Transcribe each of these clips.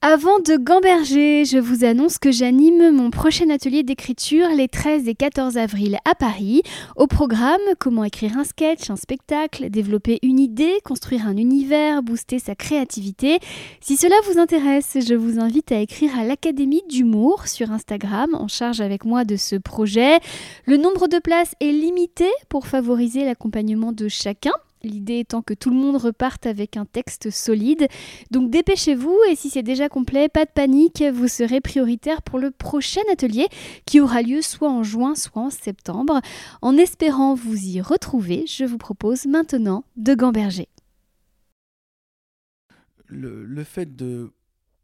Avant de gamberger, je vous annonce que j'anime mon prochain atelier d'écriture les 13 et 14 avril à Paris. Au programme, comment écrire un sketch, un spectacle, développer une idée, construire un univers, booster sa créativité. Si cela vous intéresse, je vous invite à écrire à l'Académie d'humour sur Instagram en charge avec moi de ce projet. Le nombre de places est limité pour favoriser l'accompagnement de chacun. L'idée étant que tout le monde reparte avec un texte solide. Donc dépêchez-vous et si c'est déjà complet, pas de panique, vous serez prioritaire pour le prochain atelier qui aura lieu soit en juin, soit en septembre. En espérant vous y retrouver, je vous propose maintenant de gamberger. Le, fait de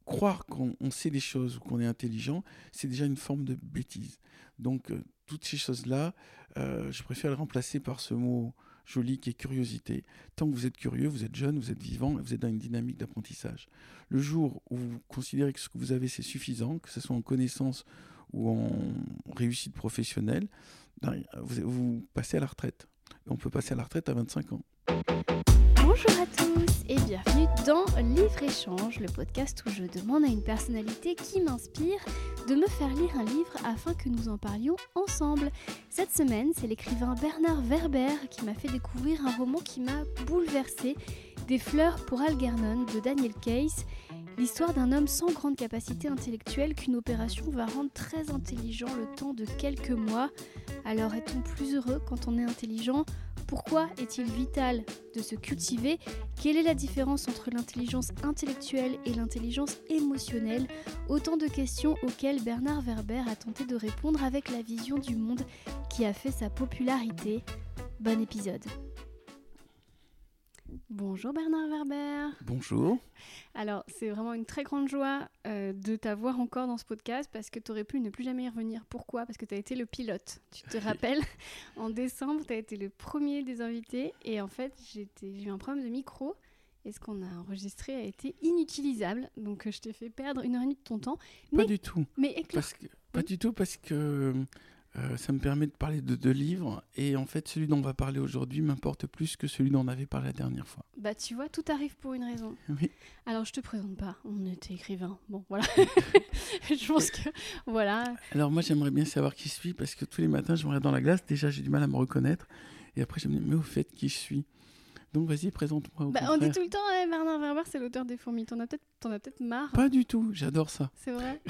croire qu'on sait des choses ou qu'on est intelligent, c'est déjà une forme de bêtise. Donc euh, toutes ces choses-là, euh, je préfère les remplacer par ce mot joli qui est curiosité. Tant que vous êtes curieux, vous êtes jeune, vous êtes vivant, vous êtes dans une dynamique d'apprentissage. Le jour où vous considérez que ce que vous avez c'est suffisant, que ce soit en connaissance ou en réussite professionnelle, ben, vous, passez à la retraite. Et on peut passer à la retraite à 25 ans. Bonjour à tous et bienvenue dans Livre Échange, le podcast où je demande à une personnalité qui m'inspire de me faire lire un livre afin que nous en parlions ensemble. Cette semaine, c'est l'écrivain Bernard Werber qui m'a fait découvrir un roman qui m'a bouleversé, Des fleurs pour Algernon de Daniel Case. L'histoire d'un homme sans grande capacité intellectuelle qu'une opération va rendre très intelligent le temps de quelques mois. Alors est-on plus heureux quand on est intelligent? Pourquoi est-il vital de se cultiver? Quelle est la différence entre l'intelligence intellectuelle et l'intelligence émotionnelle? Autant de questions auxquelles Bernard Werber a tenté de répondre avec la vision du monde qui a fait sa popularité. Bon épisode Bonjour Bernard Werber. Bonjour. Alors, c'est vraiment une très grande joie euh, de t'avoir encore dans ce podcast parce que tu aurais pu ne plus jamais y revenir. Pourquoi? Parce que tu as été le pilote. Tu te rappelles? En décembre, tu as été le premier des invités et en fait, j'ai eu un problème de micro et ce qu'on a enregistré a été inutilisable. Donc, je t'ai fait perdre une heure et demie de ton temps. Pas du tout. Mais Pas du tout parce que euh, ça me permet de parler de deux livres et en fait celui dont on va parler aujourd'hui m'importe plus que celui dont on avait parlé la dernière fois. Bah tu vois, tout arrive pour une raison. Oui. Alors je te présente pas, on était écrivain. Bon voilà. je pense que voilà. Alors moi j'aimerais bien savoir qui je suis parce que tous les matins je me regarde dans la glace, déjà j'ai du mal à me reconnaître et après je me dis mais au fait qui je suis? Donc vas-y, présente-moi. Bah, on dit tout le temps, hein, Bernard Werber, c'est l'auteur des fourmis. T'en as peut-être peut marre. Pas du tout, j'adore ça. C'est vrai.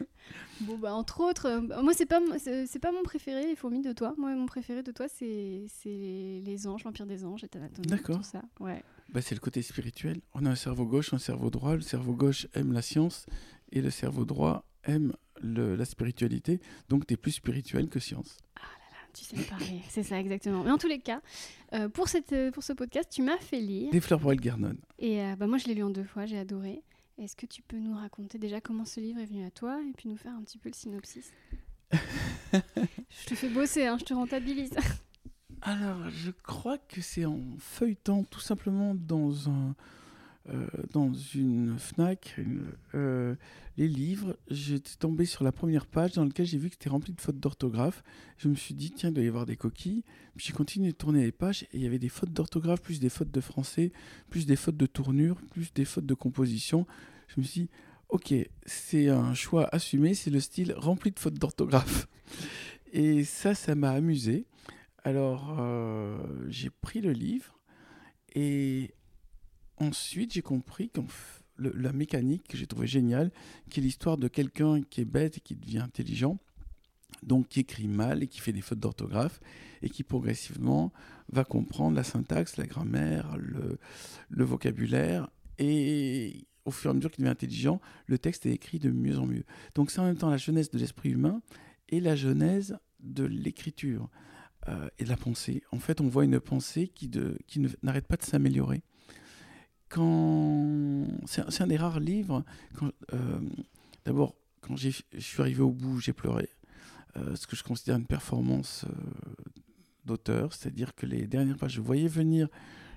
bon, bah, entre autres, euh, moi, c'est pas, c'est pas mon préféré, les fourmis de toi. Moi, mon préféré de toi, c'est les anges, l'Empire des anges et D'accord. Tout ça. Ouais. Bah, c'est le côté spirituel. On a un cerveau gauche, un cerveau droit. Le cerveau gauche aime la science et le cerveau droit aime le, la spiritualité. Donc, tu es plus spirituel que science. Ah tu sais me parler, c'est ça exactement. Mais en tous les cas, euh, pour, cette, euh, pour ce podcast, tu m'as fait lire. Des fleurs pour Elgernon. Et euh, bah, moi, je l'ai lu en deux fois, j'ai adoré. Est-ce que tu peux nous raconter déjà comment ce livre est venu à toi et puis nous faire un petit peu le synopsis? Je te fais bosser, hein, je te rentabilise. Alors, je crois que c'est en feuilletant tout simplement dans un, euh, dans une FNAC euh, les livres. J'étais tombé sur la première page dans laquelle j'ai vu que c'était rempli de fautes d'orthographe. Je me suis dit, tiens, il doit y avoir des coquilles. Puis j'ai continué de tourner les pages et il y avait des fautes d'orthographe, plus des fautes de français, plus des fautes de tournure, plus des fautes de composition. Je me suis dit, ok, c'est un choix assumé, c'est le style rempli de fautes d'orthographe. Et ça, ça m'a amusé. Alors, euh, j'ai pris le livre et ensuite, j'ai compris que la mécanique que j'ai trouvé géniale, qui est l'histoire de quelqu'un qui est bête et qui devient intelligent, donc qui écrit mal et qui fait des fautes d'orthographe, et qui progressivement va comprendre la syntaxe, la grammaire, le, le vocabulaire, et au fur et à mesure qu'il devient intelligent, le texte est écrit de mieux en mieux. Donc c'est en même temps la jeunesse de l'esprit humain et la genèse de l'écriture euh, et de la pensée. En fait, on voit une pensée qui, qui n'arrête pas de s'améliorer quand c'est un des rares livres. Euh, d'abord, quand je suis arrivé au bout, j'ai pleuré. Euh, ce que je considère une performance euh, d'auteur, c'est-à-dire que les dernières pages, je voyais venir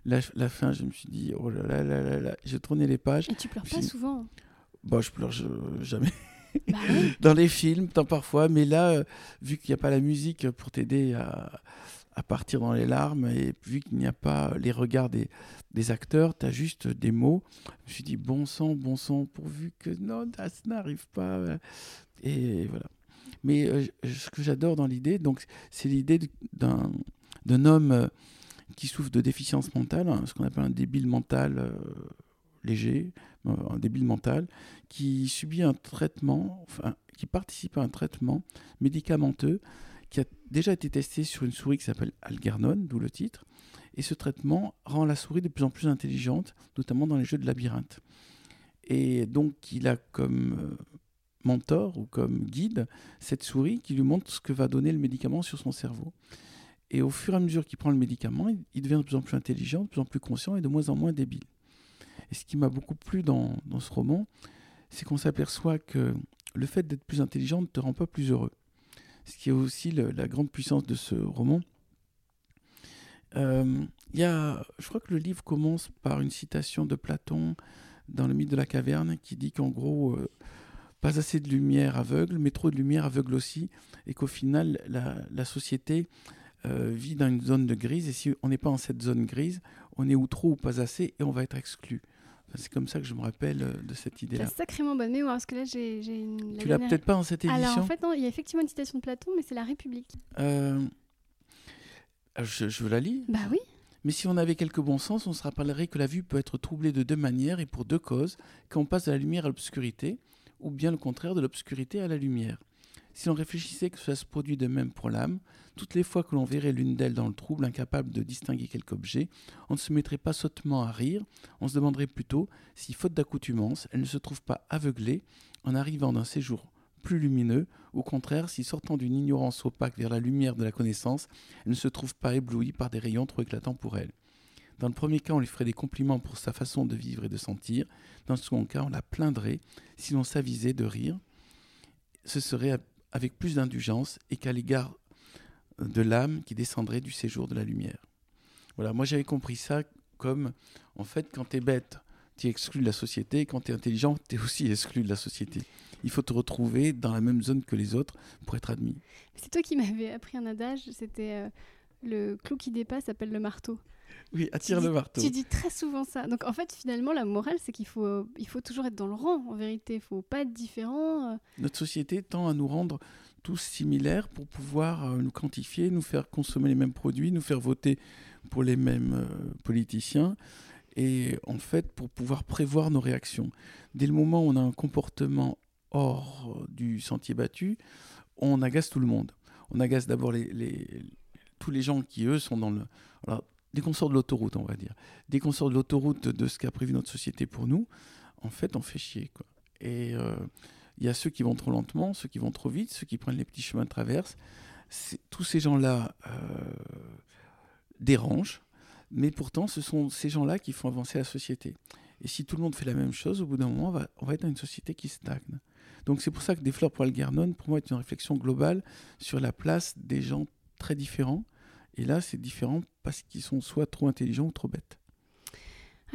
la, fin, je me suis dit, oh là là là là là, j'ai tourné les pages. Et tu pleures pas souvent Bah, je pleure jamais. Bah Dans les films, tant parfois, mais là, vu qu'il n'y a pas la musique pour t'aider à, à partir dans les larmes. Et vu qu'il n'y a pas les regards des, des acteurs, tu as juste des mots. Je me suis dit, bon sang, bon sang, pourvu que non, ça n'arrive pas. Et voilà. Mais euh, ce que j'adore dans l'idée, donc, c'est l'idée d'un, d'un homme euh, qui souffre de déficience mentale, hein, ce qu'on appelle un débile mental euh, léger, un débile mental, qui subit un traitement, enfin, qui participe à un traitement médicamenteux qui a déjà été testé sur une souris qui s'appelle Algernon, d'où le titre. Et ce traitement rend la souris de plus en plus intelligente, notamment dans les jeux de labyrinthe. Et donc, il a comme mentor ou comme guide cette souris qui lui montre ce que va donner le médicament sur son cerveau. Et au fur et à mesure qu'il prend le médicament, il devient de plus en plus intelligent, de plus en plus conscient et de moins en moins débile. Et ce qui m'a beaucoup plu dans, dans ce roman, c'est qu'on s'aperçoit que le fait d'être plus intelligent ne te rend pas plus heureux. Ce qui est aussi la grande puissance de ce roman. Euh, je crois que le livre commence par une citation de Platon dans le mythe de la caverne qui dit qu'en gros, euh, pas assez de lumière aveugle, mais trop de lumière aveugle aussi, et qu'au final, la, société euh, vit dans une zone de grise, et si on n'est pas en cette zone grise, on est ou trop ou pas assez, et on va être exclu. C'est comme ça que je me rappelle euh, de cette idée-là. C'est sacrément bonne mémoire, parce que là, j'ai une... Tu l'as peut-être pas en cette édition Alors, en fait, non, il y a effectivement une citation de Platon, mais c'est la République. Euh... Je, je la lis Bah oui. Mais si on avait quelques bon sens, on se rappellerait que la vue peut être troublée de deux manières et pour deux causes, quand on passe de la lumière à l'obscurité, ou bien le contraire de l'obscurité à la lumière. Si l'on réfléchissait que cela se produit de même pour l'âme, toutes les fois que l'on verrait l'une d'elles dans le trouble, incapable de distinguer quelque objet, on ne se mettrait pas sottement à rire, on se demanderait plutôt si, faute d'accoutumance, elle ne se trouve pas aveuglée en arrivant d'un séjour plus lumineux, au contraire, si sortant d'une ignorance opaque vers la lumière de la connaissance, elle ne se trouve pas éblouie par des rayons trop éclatants pour elle. Dans le premier cas, on lui ferait des compliments pour sa façon de vivre et de sentir. Dans le second cas, on la plaindrait si l'on s'avisait de rire. Ce serait avec plus d'indulgence et qu'à l'égard de l'âme qui descendrait du séjour de la lumière. Voilà, moi j'avais compris ça comme, en fait, quand tu es bête, tu es exclu de la société, quand tu es intelligent, tu es aussi exclu de la société. Il faut te retrouver dans la même zone que les autres pour être admis. C'est toi qui m'avais appris un adage, c'était euh, le clou qui dépasse s'appelle le marteau. Oui, attire le marteau. Tu dis très souvent ça. Donc en fait, finalement, la morale, c'est qu'il faut, il faut toujours être dans le rang, en vérité. Il faut pas être différent. Euh. Notre société tend à nous rendre tous similaires pour pouvoir euh, nous quantifier, nous faire consommer les mêmes produits, nous faire voter pour les mêmes euh, politiciens. Et en fait, pour pouvoir prévoir nos réactions. Dès le moment où on a un comportement hors du sentier battu, on agace tout le monde. On agace d'abord les, tous les gens qui, eux, sont dans le dès qu'on sort de l'autoroute, on va dire, dès qu'on sort de l'autoroute de ce qu'a prévu notre société pour nous, en fait, on fait chier. Et il euh, y a ceux qui vont trop lentement, ceux qui vont trop vite, ceux qui prennent les petits chemins de traverse. Tous ces gens-là euh, dérangent, mais pourtant, ce sont ces gens-là qui font avancer la société. Et si tout le monde fait la même chose, au bout d'un moment, on va, on va être dans une société qui stagne. Donc c'est pour ça que Des fleurs pour Algernon, pour moi, est une réflexion globale sur la place des gens très différents et là, c'est différent parce qu'ils sont soit trop intelligents ou trop bêtes.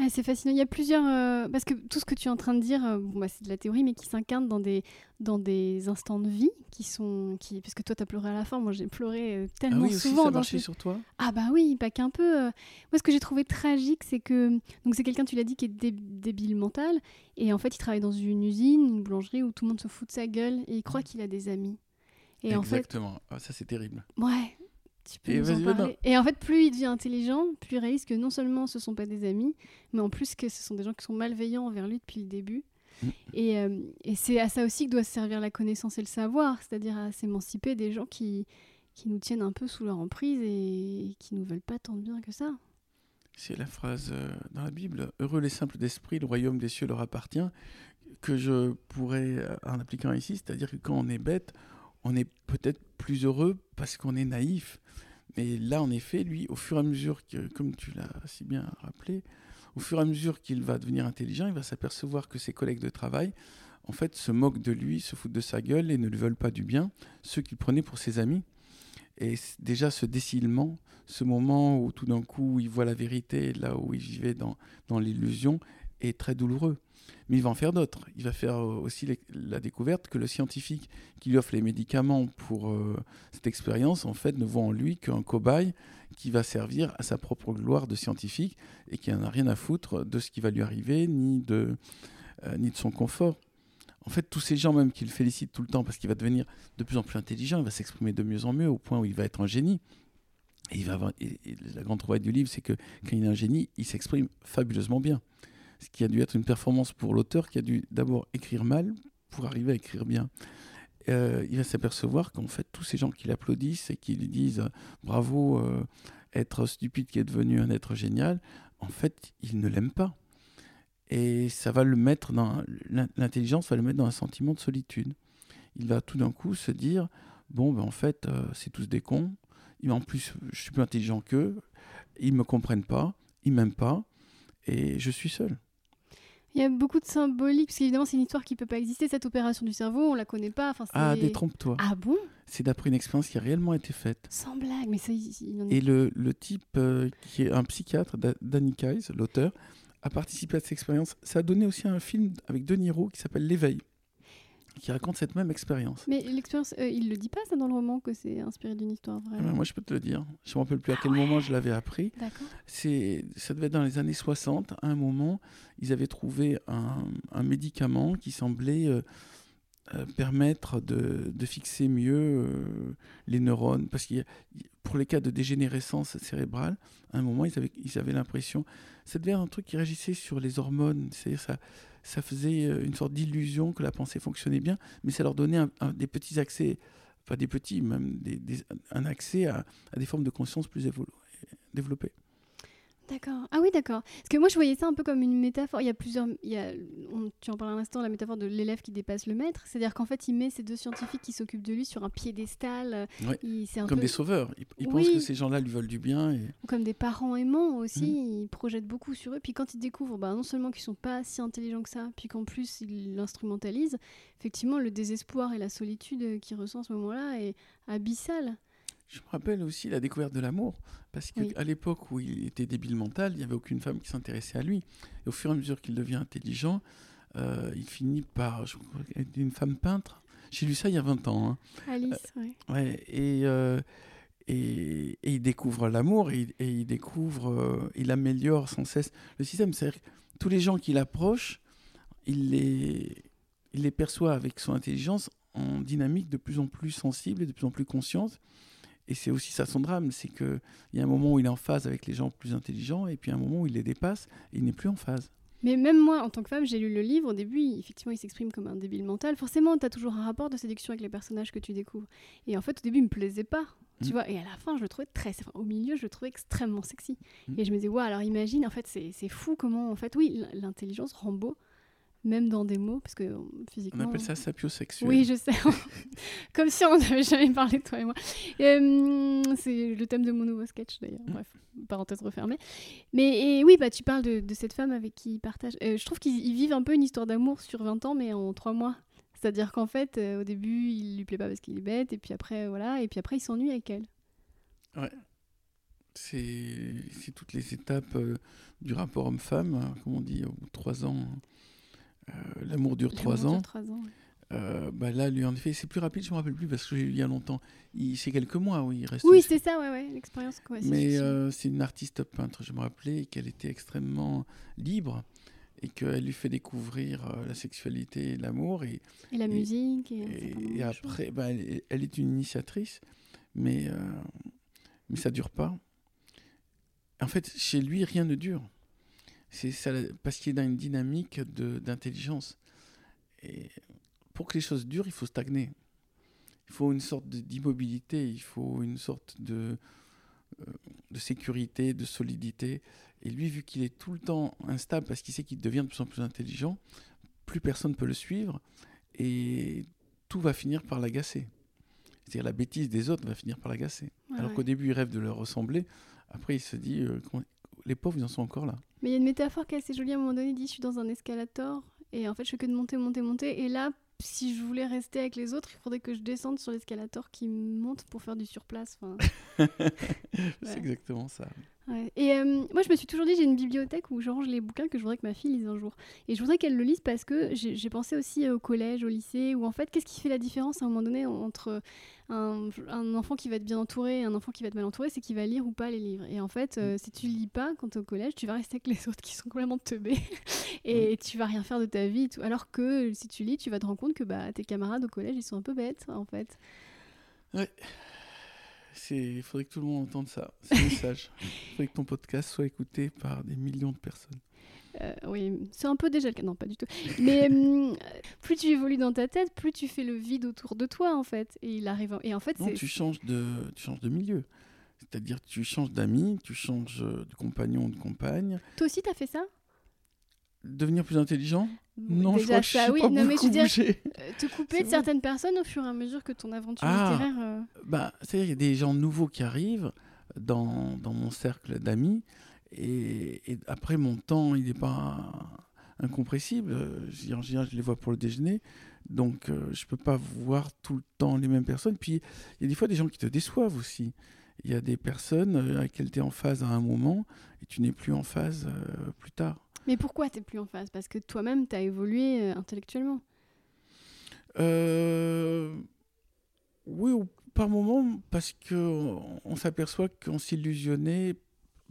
c'est fascinant. Il y a plusieurs. Euh, parce que tout ce que tu es en train de dire, euh, bon, bah, c'est de la théorie, mais qui s'incarne dans des, dans des instants de vie qui sont. Qui... Parce que toi, tu as pleuré à la fin. Moi, j'ai pleuré euh, tellement ah oui, souvent. Aussi, ça sur toi Ah, bah oui, pas qu'un peu. Moi, ce que j'ai trouvé tragique, c'est que. Donc, c'est quelqu'un, tu l'as dit, qui est débile mental. Et en fait, il travaille dans une usine, une boulangerie où tout le monde se fout de sa gueule et il croit mmh. qu'il a des amis. Et Exactement. En fait... Ah, ça, c'est terrible. Ouais, et, en fait, plus il devient intelligent, plus il réalise que non seulement ce sont pas des amis, mais en plus que ce sont des gens qui sont malveillants envers lui depuis le début. Mm. Et, euh, et c'est à ça aussi que doit servir la connaissance et le savoir, c'est-à-dire à, s'émanciper des gens qui, qui nous tiennent un peu sous leur emprise et qui nous veulent pas tant de bien que ça. C'est la phrase euh, dans la Bible Heureux les simples d'esprit, le royaume des cieux leur appartient, que je pourrais, euh, en appliquant ici, c'est-à-dire que quand on est bête, on est peut-être plus heureux parce qu'on est naïf. Mais là, en effet, lui, au fur et à mesure comme tu l'as si bien rappelé, au fur et à mesure qu'il va devenir intelligent, il va s'apercevoir que ses collègues de travail, en fait, se moquent de lui, se foutent de sa gueule et ne lui veulent pas du bien, ceux qu'il prenait pour ses amis. Et déjà, ce décilement, ce moment où tout d'un coup, il voit la vérité, là où il vivait dans, dans l'illusion, est très douloureux. Mais il va en faire d'autres. Il va faire aussi la découverte que le scientifique qui lui offre les médicaments pour euh, cette expérience, en fait, ne voit en lui qu'un cobaye qui va servir à sa propre gloire de scientifique et qui n'en a rien à foutre de ce qui va lui arriver, ni de, euh, ni de son confort. En fait, tous ces gens même qui le félicitent tout le temps parce qu'il va devenir de plus en plus intelligent, il va s'exprimer de mieux en mieux au point où il va être un génie. Et, il va avoir, la grande trouvaille du livre, c'est que quand il est un génie, il s'exprime fabuleusement bien. Ce qui a dû être une performance pour l'auteur qui a dû d'abord écrire mal pour arriver à écrire bien. Euh, il va s'apercevoir qu'en fait, tous ces gens qui l'applaudissent et qui lui disent euh, bravo, euh, être stupide qui est devenu un être génial, en fait, ils ne l'aiment pas. Et ça va le mettre dans. L'intelligence va le mettre dans un sentiment de solitude. Il va tout d'un coup se dire bon, ben en fait, c'est tous des cons. En plus, je suis plus intelligent qu'eux. Ils me comprennent pas. Ils m'aiment pas. Et je suis seul. Il y a beaucoup de symbolique, parce qu'évidemment, c'est une histoire qui ne peut pas exister, cette opération du cerveau, on la connaît pas. Enfin, ah, détrompe-toi. Ah bon? C'est d'après une expérience qui a réellement été faite. Sans blague, mais ça, il en Et le, le type euh, qui est un psychiatre, Danny Kais, l'auteur, a participé à cette expérience. Ça a donné aussi un film avec De Niro qui s'appelle L'éveil qui raconte cette même expérience. Mais l'expérience, euh, il le dit pas ça dans le roman que c'est inspiré d'une histoire vraie? Ah ben, moi, je peux te le dire. Je me rappelle plus à quel ah moment je l'avais appris. D'accord. C'est, ça devait être dans les années 60. À un moment, ils avaient trouvé un, un médicament qui semblait euh, euh, permettre de, de, fixer mieux les neurones, parce que pour les cas de dégénérescence cérébrale, à un moment, ils avaient, ils avaient l'impression, ça devait être un truc qui réagissait sur les hormones, c'est-à-dire ça ça faisait euh, une sorte d'illusion que la pensée fonctionnait bien, mais ça leur donnait des petits accès, enfin des petits, même un accès à, à, des formes de conscience plus développées. D'accord. Ah oui, d'accord. Parce que moi, je voyais ça un peu comme une métaphore. Il y a plusieurs. Il y a, tu en parles à l'instant, la métaphore de l'élève qui dépasse le maître. C'est-à-dire qu'en fait, il met ces deux scientifiques qui s'occupent de lui sur un piédestal. Oui. comme des sauveurs. Il, pense que ces gens-là lui veulent du bien. Et... comme des parents aimants aussi. Mmh. Il projette beaucoup sur eux. Puis quand il découvre, bah, non seulement qu'ils sont pas si intelligents que ça, puis qu'en plus, il l'instrumentalise, effectivement, le désespoir et la solitude qu'il ressent à ce moment-là est abyssal. Je me rappelle aussi la découverte de l'amour, parce qu'à l'époque où il était débile mental, il n'y avait aucune femme qui s'intéressait à lui. Et au fur et à mesure qu'il devient intelligent, euh, il finit par je une femme peintre. J'ai lu ça il y a 20 ans. Hein. Alice, oui. Euh, ouais, et, euh, et, et, il découvre l'amour et, et, il découvre, il améliore sans cesse le système. C'est-à-dire que tous les gens qu'il approche, il les, il les perçoit avec son intelligence en dynamique de plus en plus sensible et de plus en plus consciente. Et c'est aussi ça son drame, c'est qu'il y a un moment où il est en phase avec les gens plus intelligents, et puis un moment où il les dépasse, et il n'est plus en phase. Mais même moi, en tant que femme, j'ai lu le livre. Au début, effectivement, il s'exprime comme un débile mental. Forcément, tu as toujours un rapport de séduction avec les personnages que tu découvres. Et en fait, au début, il me plaisait pas. Tu mm. vois, et à la fin, je le trouvais très. Enfin, au milieu, je le trouvais extrêmement sexy. Mm. Et je me disais, ouais, alors imagine, en fait, c'est fou comment, en fait, oui, l'intelligence rend beau même dans des mots, parce que euh, physiquement. On appelle ça sapiosexuel. Oui, je sais. Comme si on n'avait jamais parlé, toi et moi. Euh, c'est le thème de mon nouveau sketch, d'ailleurs. Mm. Bref, parenthèse refermée. Mais et, oui, bah, tu parles de, cette femme avec qui il partage. Euh, je trouve qu'ils vivent un peu une histoire d'amour sur 20 ans, mais en 3 mois. C'est-à-dire qu'en fait, au début, il lui plaît pas parce qu'il est bête, et puis après, voilà, et puis après, il s'ennuie avec elle. Ouais. C'est toutes les étapes du rapport homme-femme, hein, comme on dit, au bout de 3 ans. Euh, l'amour dure trois ans. Euh, bah là, lui, en effet, c'est plus rapide, je ne me rappelle plus parce que il y a longtemps. C'est quelques mois, oui, il reste. Oui, c'est ça, ouais, ouais l'expérience. Mais euh, c'est une artiste peintre, je me rappelais, qu'elle était extrêmement libre et qu'elle lui fait découvrir la sexualité et l'amour. Et, et, la musique. Et, après, bah, elle, est une initiatrice, mais, mais ça ne dure pas. En fait, chez lui, rien ne dure. C'est ça, parce qu'il est dans une dynamique d'intelligence. Et pour que les choses durent, il faut stagner. Il faut une sorte d'immobilité, il faut une sorte de, euh, de sécurité, de solidité. Et lui, vu qu'il est tout le temps instable parce qu'il sait qu'il devient de plus en plus intelligent, plus personne ne peut le suivre et tout va finir par l'agacer. C'est-à-dire la bêtise des autres va finir par l'agacer. Alors qu'au début, il rêve de leur ressembler. Après, il se dit, euh, les pauvres, ils en sont encore là. Mais il y a une métaphore qui est assez jolie à un moment donné. Il dit Je suis dans un escalator et en fait, je fais que de monter, monter, monter. Et là, si je voulais rester avec les autres, il faudrait que je descende sur l'escalator qui monte pour faire du surplace. c'est exactement ça. Et euh, moi, je me suis toujours dit, j'ai une bibliothèque où je range les bouquins que je voudrais que ma fille lise un jour. Et je voudrais qu'elle le lise parce que j'ai pensé aussi au collège, au lycée, où en fait, qu'est-ce qui fait la différence à un moment donné entre un, enfant qui va être bien entouré et un enfant qui va être mal entouré, c'est qu'il va lire ou pas les livres. Et en fait, euh, si tu lis pas quand tu es au collège, tu vas rester avec les autres qui sont complètement teubés et tu vas rien faire de ta vie. Alors que si tu lis, tu vas te rendre compte que bah, tes camarades au collège, ils sont un peu bêtes, en fait. Ouais. Il faudrait que tout le monde entende ça, ce message. Il faudrait que ton podcast soit écouté par des millions de personnes. Euh, oui, c'est un peu déjà le cas. Non, pas du tout. Mais hum, plus tu évolues dans ta tête, plus tu fais le vide autour de toi, en fait. Et il arrive. Et en fait, non, tu changes de, tu changes de milieu. C'est-à-dire, tu changes d'amis, tu changes de compagnon ou de compagne. Toi aussi, tu as fait ça? Devenir plus intelligent Non, je crois que ça, je oui. Pas non, mais je veux dire, euh, te couper de certaines personnes au fur et à mesure que ton aventure ah, littéraire. Euh, bah, c'est-à-dire, il y a des gens nouveaux qui arrivent dans, dans mon cercle d'amis et, après, mon temps, il n'est pas incompressible. Je, je les vois pour le déjeuner. Donc, euh, je ne peux pas voir tout le temps les mêmes personnes. Puis, il y a des fois des gens qui te déçoivent aussi. Il y a des personnes avec lesquelles tu es en phase à un moment et tu n'es plus en phase euh, plus tard. Mais pourquoi tu n'es plus en phase Parce que toi-même, tu as évolué intellectuellement. Oui, par moment, parce qu'on on, s'aperçoit qu'on s'illusionnait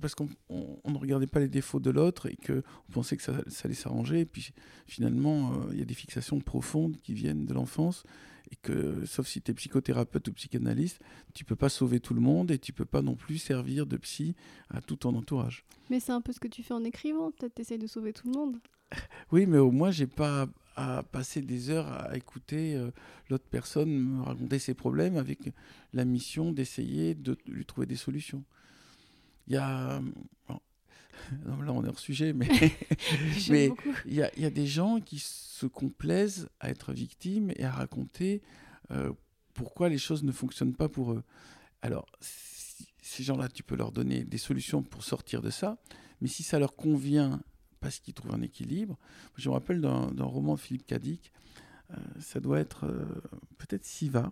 parce qu'on ne regardait pas les défauts de l'autre et qu'on pensait que ça, allait s'arranger. Et puis finalement, euh, il y a des fixations profondes qui viennent de l'enfance et que, sauf si tu es psychothérapeute ou psychanalyste, tu peux pas sauver tout le monde et tu peux pas non plus servir de psy à tout ton entourage. Mais c'est un peu ce que tu fais en écrivant, peut-être tu essayes de sauver tout le monde. oui, mais au moins, j'ai pas à passer des heures à écouter euh, l'autre personne me raconter ses problèmes avec la mission d'essayer de lui trouver des solutions. Il y a. là, on est hors sujet, mais, mais il, y a, y, a, des gens qui se complaisent à être victimes et à raconter euh, pourquoi les choses ne fonctionnent pas pour eux. Alors, ces gens-là, tu peux leur donner des solutions pour sortir de ça, mais si ça leur convient parce qu'ils trouvent un équilibre, je me rappelle d'un roman de Philippe Cadic, euh, ça doit être euh, peut-être Siva,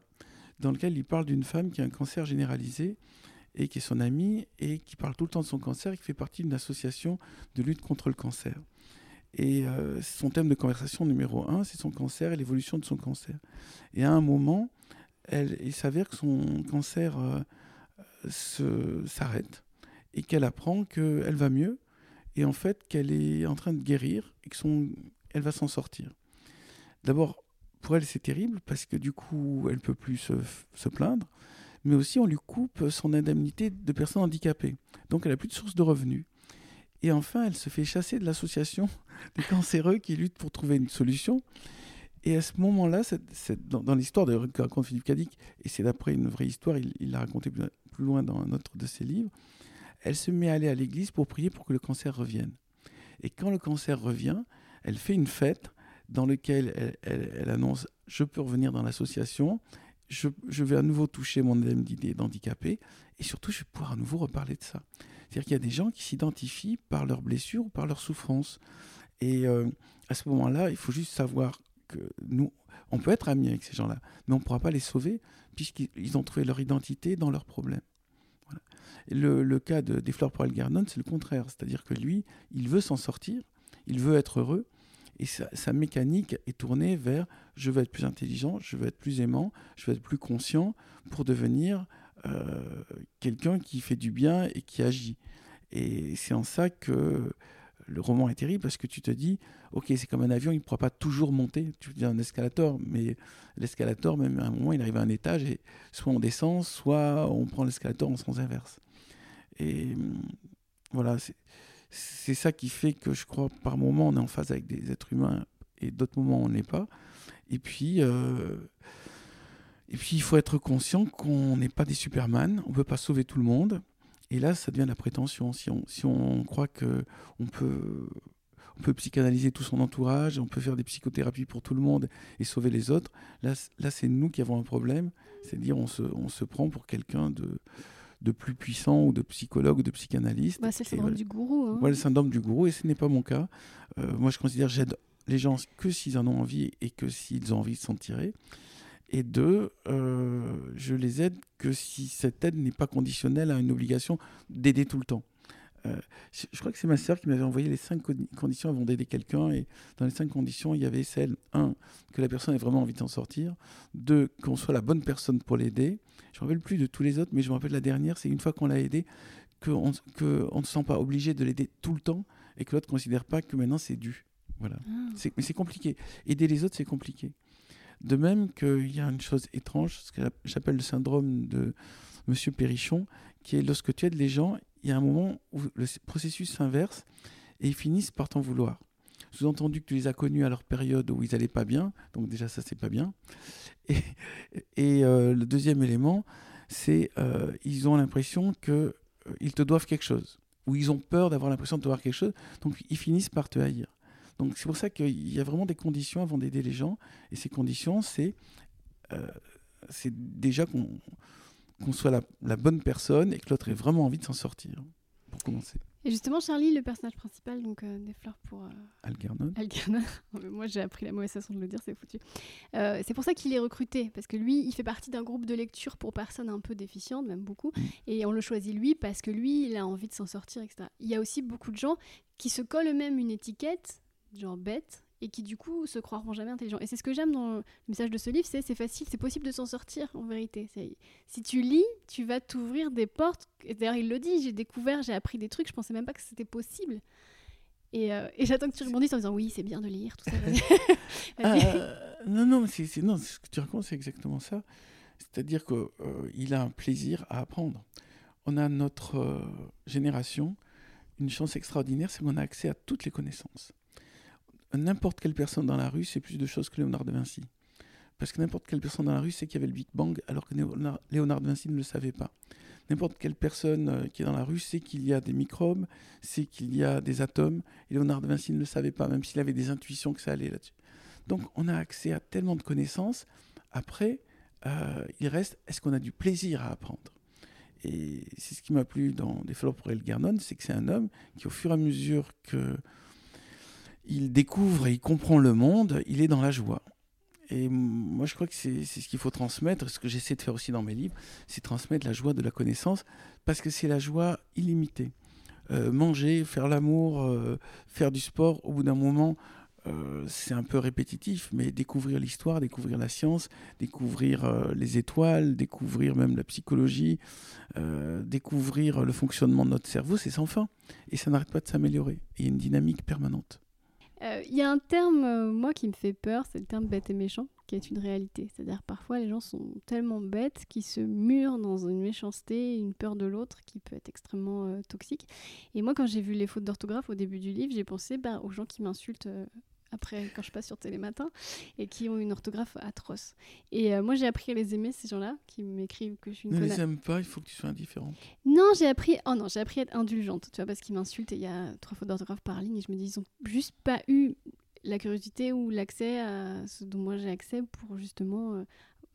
dans lequel il parle d'une femme qui a un cancer généralisé et qui est son amie et qui parle tout le temps de son cancer et qui fait partie d'une association de lutte contre le cancer. Et euh, son thème de conversation numéro un, c'est son cancer et l'évolution de son cancer. Et à un moment, il s'avère que son cancer euh, s'arrête et qu'elle apprend qu'elle va mieux et en fait qu'elle est en train de guérir et que son, elle va s'en sortir. D'abord, pour elle, c'est terrible parce que du coup, elle peut plus se, se plaindre mais aussi on lui coupe son indemnité de personne handicapée. Donc elle n'a plus de source de revenus. Et enfin, elle se fait chasser de l'association des cancéreux qui luttent pour trouver une solution. Et à ce moment-là, dans, l'histoire que raconte Philippe Cadic, et c'est d'après une vraie histoire, il l'a raconté plus, loin dans un autre de ses livres, elle se met à aller à l'église pour prier pour que le cancer revienne. Et quand le cancer revient, elle fait une fête dans laquelle elle, elle annonce Je peux revenir dans l'association, je, vais à nouveau toucher mon indemnité d'handicapé et surtout, je vais pouvoir à nouveau reparler de ça. C'est-à-dire qu'il y a des gens qui s'identifient par leurs blessures ou par leurs souffrances. Et euh, à ce moment-là, il faut juste savoir que nous, on peut être amis avec ces gens-là, mais on ne pourra pas les sauver puisqu'ils ont trouvé leur identité dans leurs problèmes. le, cas de, des fleurs pour Algernon, c'est le contraire. C'est-à-dire que lui, il veut s'en sortir, il veut être heureux, et sa, mécanique est tournée vers je veux être plus intelligent, je veux être plus aimant, je veux être plus conscient pour devenir euh, quelqu'un qui fait du bien et qui agit. Et c'est en ça que le roman est terrible parce que tu te dis, ok, c'est comme un avion, il ne pourra pas toujours monter. Tu dis un escalator, mais l'escalator, même à un moment, il arrive à un étage et soit on descend, soit on prend l'escalator en sens inverse. Et hum, voilà, c'est ça qui fait que je crois par moment on est en phase avec des êtres humains et d'autres moments on n'est pas. Et puis, euh, et puis il faut être conscient qu'on n'est pas des Superman, on ne peut pas sauver tout le monde. Et là, ça devient la prétention. Si on, si on croit qu'on peut, on peut psychanalyser tout son entourage, on peut faire des psychothérapies pour tout le monde et sauver les autres, là, là c'est nous qui avons un problème. C'est-à-dire on se, on se prend pour quelqu'un de de plus puissant ou de psychologue ou de psychanalyste. Bah, c'est le syndrome du gourou. Hein. Voilà le syndrome du gourou et ce n'est pas mon cas. Euh, moi, je considère que j'aide les gens que s'ils en ont envie et que s'ils ont envie de s'en tirer. Et deux, euh, je les aide que si cette aide n'est pas conditionnelle à une obligation d'aider tout le temps. Euh, je, crois que c'est ma sœur qui m'avait envoyé les cinq conditions avant d'aider quelqu'un. Et dans les cinq conditions, il y avait celle, un, que la personne ait vraiment envie de s'en sortir. Deux, qu'on soit la bonne personne pour l'aider. Je ne me rappelle plus de tous les autres, mais je me rappelle la dernière, c'est une fois qu'on l'a aidé, qu'on ne se sent pas obligé de l'aider tout le temps et que l'autre ne considère pas que maintenant c'est dû. Voilà. Ah. Mais c'est compliqué. Aider les autres, c'est compliqué. De même qu'il y a une chose étrange, ce que j'appelle le syndrome de Monsieur Perrichon, qui est lorsque tu aides les gens, il y a un moment où le processus s'inverse et ils finissent par t'en vouloir. Sous-entendu que tu les as connus à leur période où ils n'allaient pas bien, donc déjà ça c'est pas bien. Et, et euh, le deuxième élément, c'est euh, ils ont l'impression qu'ils euh, ils te doivent quelque chose, ou ils ont peur d'avoir l'impression de te devoir quelque chose, donc ils finissent par te haïr. Donc c'est pour ça qu'il y a vraiment des conditions avant d'aider les gens, et ces conditions, c'est c'est déjà qu'on soit la, bonne personne et que l'autre ait vraiment envie de s'en sortir, pour commencer. Et justement, Charlie, le personnage principal donc euh, des fleurs pour euh, Algernon. Algernon. Moi, j'ai appris la mauvaise façon de le dire, c'est foutu. Euh, c'est pour ça qu'il est recruté, parce que lui, il fait partie d'un groupe de lecture pour personnes un peu déficientes, même beaucoup. Mm. Et on le choisit lui parce que lui, il a envie de s'en sortir, etc. Il y a aussi beaucoup de gens qui se collent eux-mêmes une étiquette, genre bête, et qui du coup se croiront jamais intelligents. Et c'est ce que j'aime dans le message de ce livre, c'est c'est facile, c'est possible de s'en sortir en vérité. Si tu lis, tu vas t'ouvrir des portes. D'ailleurs, il le dit, j'ai découvert, j'ai appris des trucs, je pensais même pas que c'était possible. Et, euh, et j'attends que tu rebondisses en disant oui, c'est bien de lire, tout ça. euh, non, non, c'est, non, ce que tu racontes, c'est exactement ça. C'est-à-dire qu'il euh, a un plaisir à apprendre. On a notre génération une chance extraordinaire, c'est qu'on a accès à toutes les connaissances n'importe quelle personne dans la rue sait plus de choses que Léonard de Vinci. Parce que n'importe quelle personne dans la rue sait qu'il y avait le Big Bang alors que Léonard de Vinci ne le savait pas. N'importe quelle personne euh, qui est dans la rue sait qu'il y a des microbes, sait qu'il y a des atomes, et Léonard de Vinci ne le savait pas, même s'il avait des intuitions que ça allait là-dessus. Donc on a accès à tellement de connaissances. Après, euh, il reste, est-ce qu'on a du plaisir à apprendre? Et c'est ce qui m'a plu dans Des fleurs pour Elgernon, c'est que c'est un homme qui, au fur et à mesure que il découvre et il comprend le monde, il est dans la joie. Et moi, je crois que c'est ce qu'il faut transmettre, ce que j'essaie de faire aussi dans mes livres, c'est transmettre la joie de la connaissance, parce que c'est la joie illimitée. Euh, manger, faire l'amour, euh, faire du sport, au bout d'un moment, euh, c'est un peu répétitif, mais découvrir l'histoire, découvrir la science, découvrir les étoiles, découvrir même la psychologie, découvrir le fonctionnement de notre cerveau, c'est sans fin. Et ça n'arrête pas de s'améliorer. Il y a une dynamique permanente. Il euh, y a un terme, euh, moi, qui me fait peur, c'est le terme bête et méchant, qui est une réalité. C'est-à-dire parfois les gens sont tellement bêtes qu'ils se murent dans une méchanceté, une peur de l'autre qui peut être extrêmement euh, toxique. Et moi, quand j'ai vu les fautes d'orthographe au début du livre, j'ai pensé bah, aux gens qui m'insultent après quand je passe sur Télématin et qui ont une orthographe atroce. Et euh, moi j'ai appris à les aimer ces gens-là qui m'écrivent que je suis une Ne les aime pas, il faut que tu sois indifférente. Non, j'ai appris oh non, j'ai appris à être indulgente, tu vois parce qu'ils m'insultent et il y a trois fautes d'orthographe par ligne et je me dis ils ont juste pas eu la curiosité ou l'accès à ce dont moi j'ai accès pour justement euh,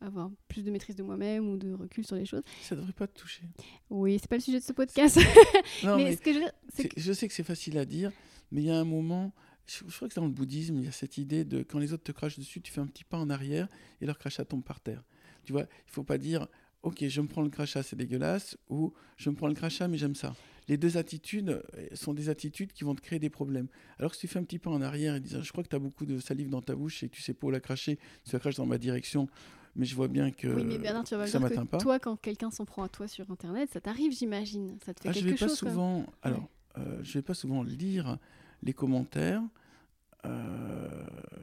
avoir plus de maîtrise de moi-même ou de recul sur les choses. Ça devrait pas te toucher. Oui, c'est pas le sujet de ce podcast. mais, ce que je, je sais que c'est facile à dire, mais il y a un moment je, crois que dans le bouddhisme, il y a cette idée de quand les autres te crachent dessus, tu fais un petit pas en arrière et leur crachat tombe par terre. Tu vois, il faut pas dire ok, je me prends le crachat, c'est dégueulasse, ou je me prends le crachat, mais j'aime ça. Les deux attitudes euh, sont des attitudes qui vont te créer des problèmes. Alors que si tu fais un petit pas en arrière et dis je crois que tu as beaucoup de salive dans ta bouche et tu sais pas où la cracher, tu la craches dans ma direction, mais je vois bien que oui, mais Bernard, tu vas ça m'atteint pas. Toi, quand quelqu'un s'en prend à toi sur Internet, ça t'arrive, j'imagine. Ça te fait ah, quelque je vais chose. Pas souvent, alors, euh, je vais pas souvent lire les commentaires. Euh,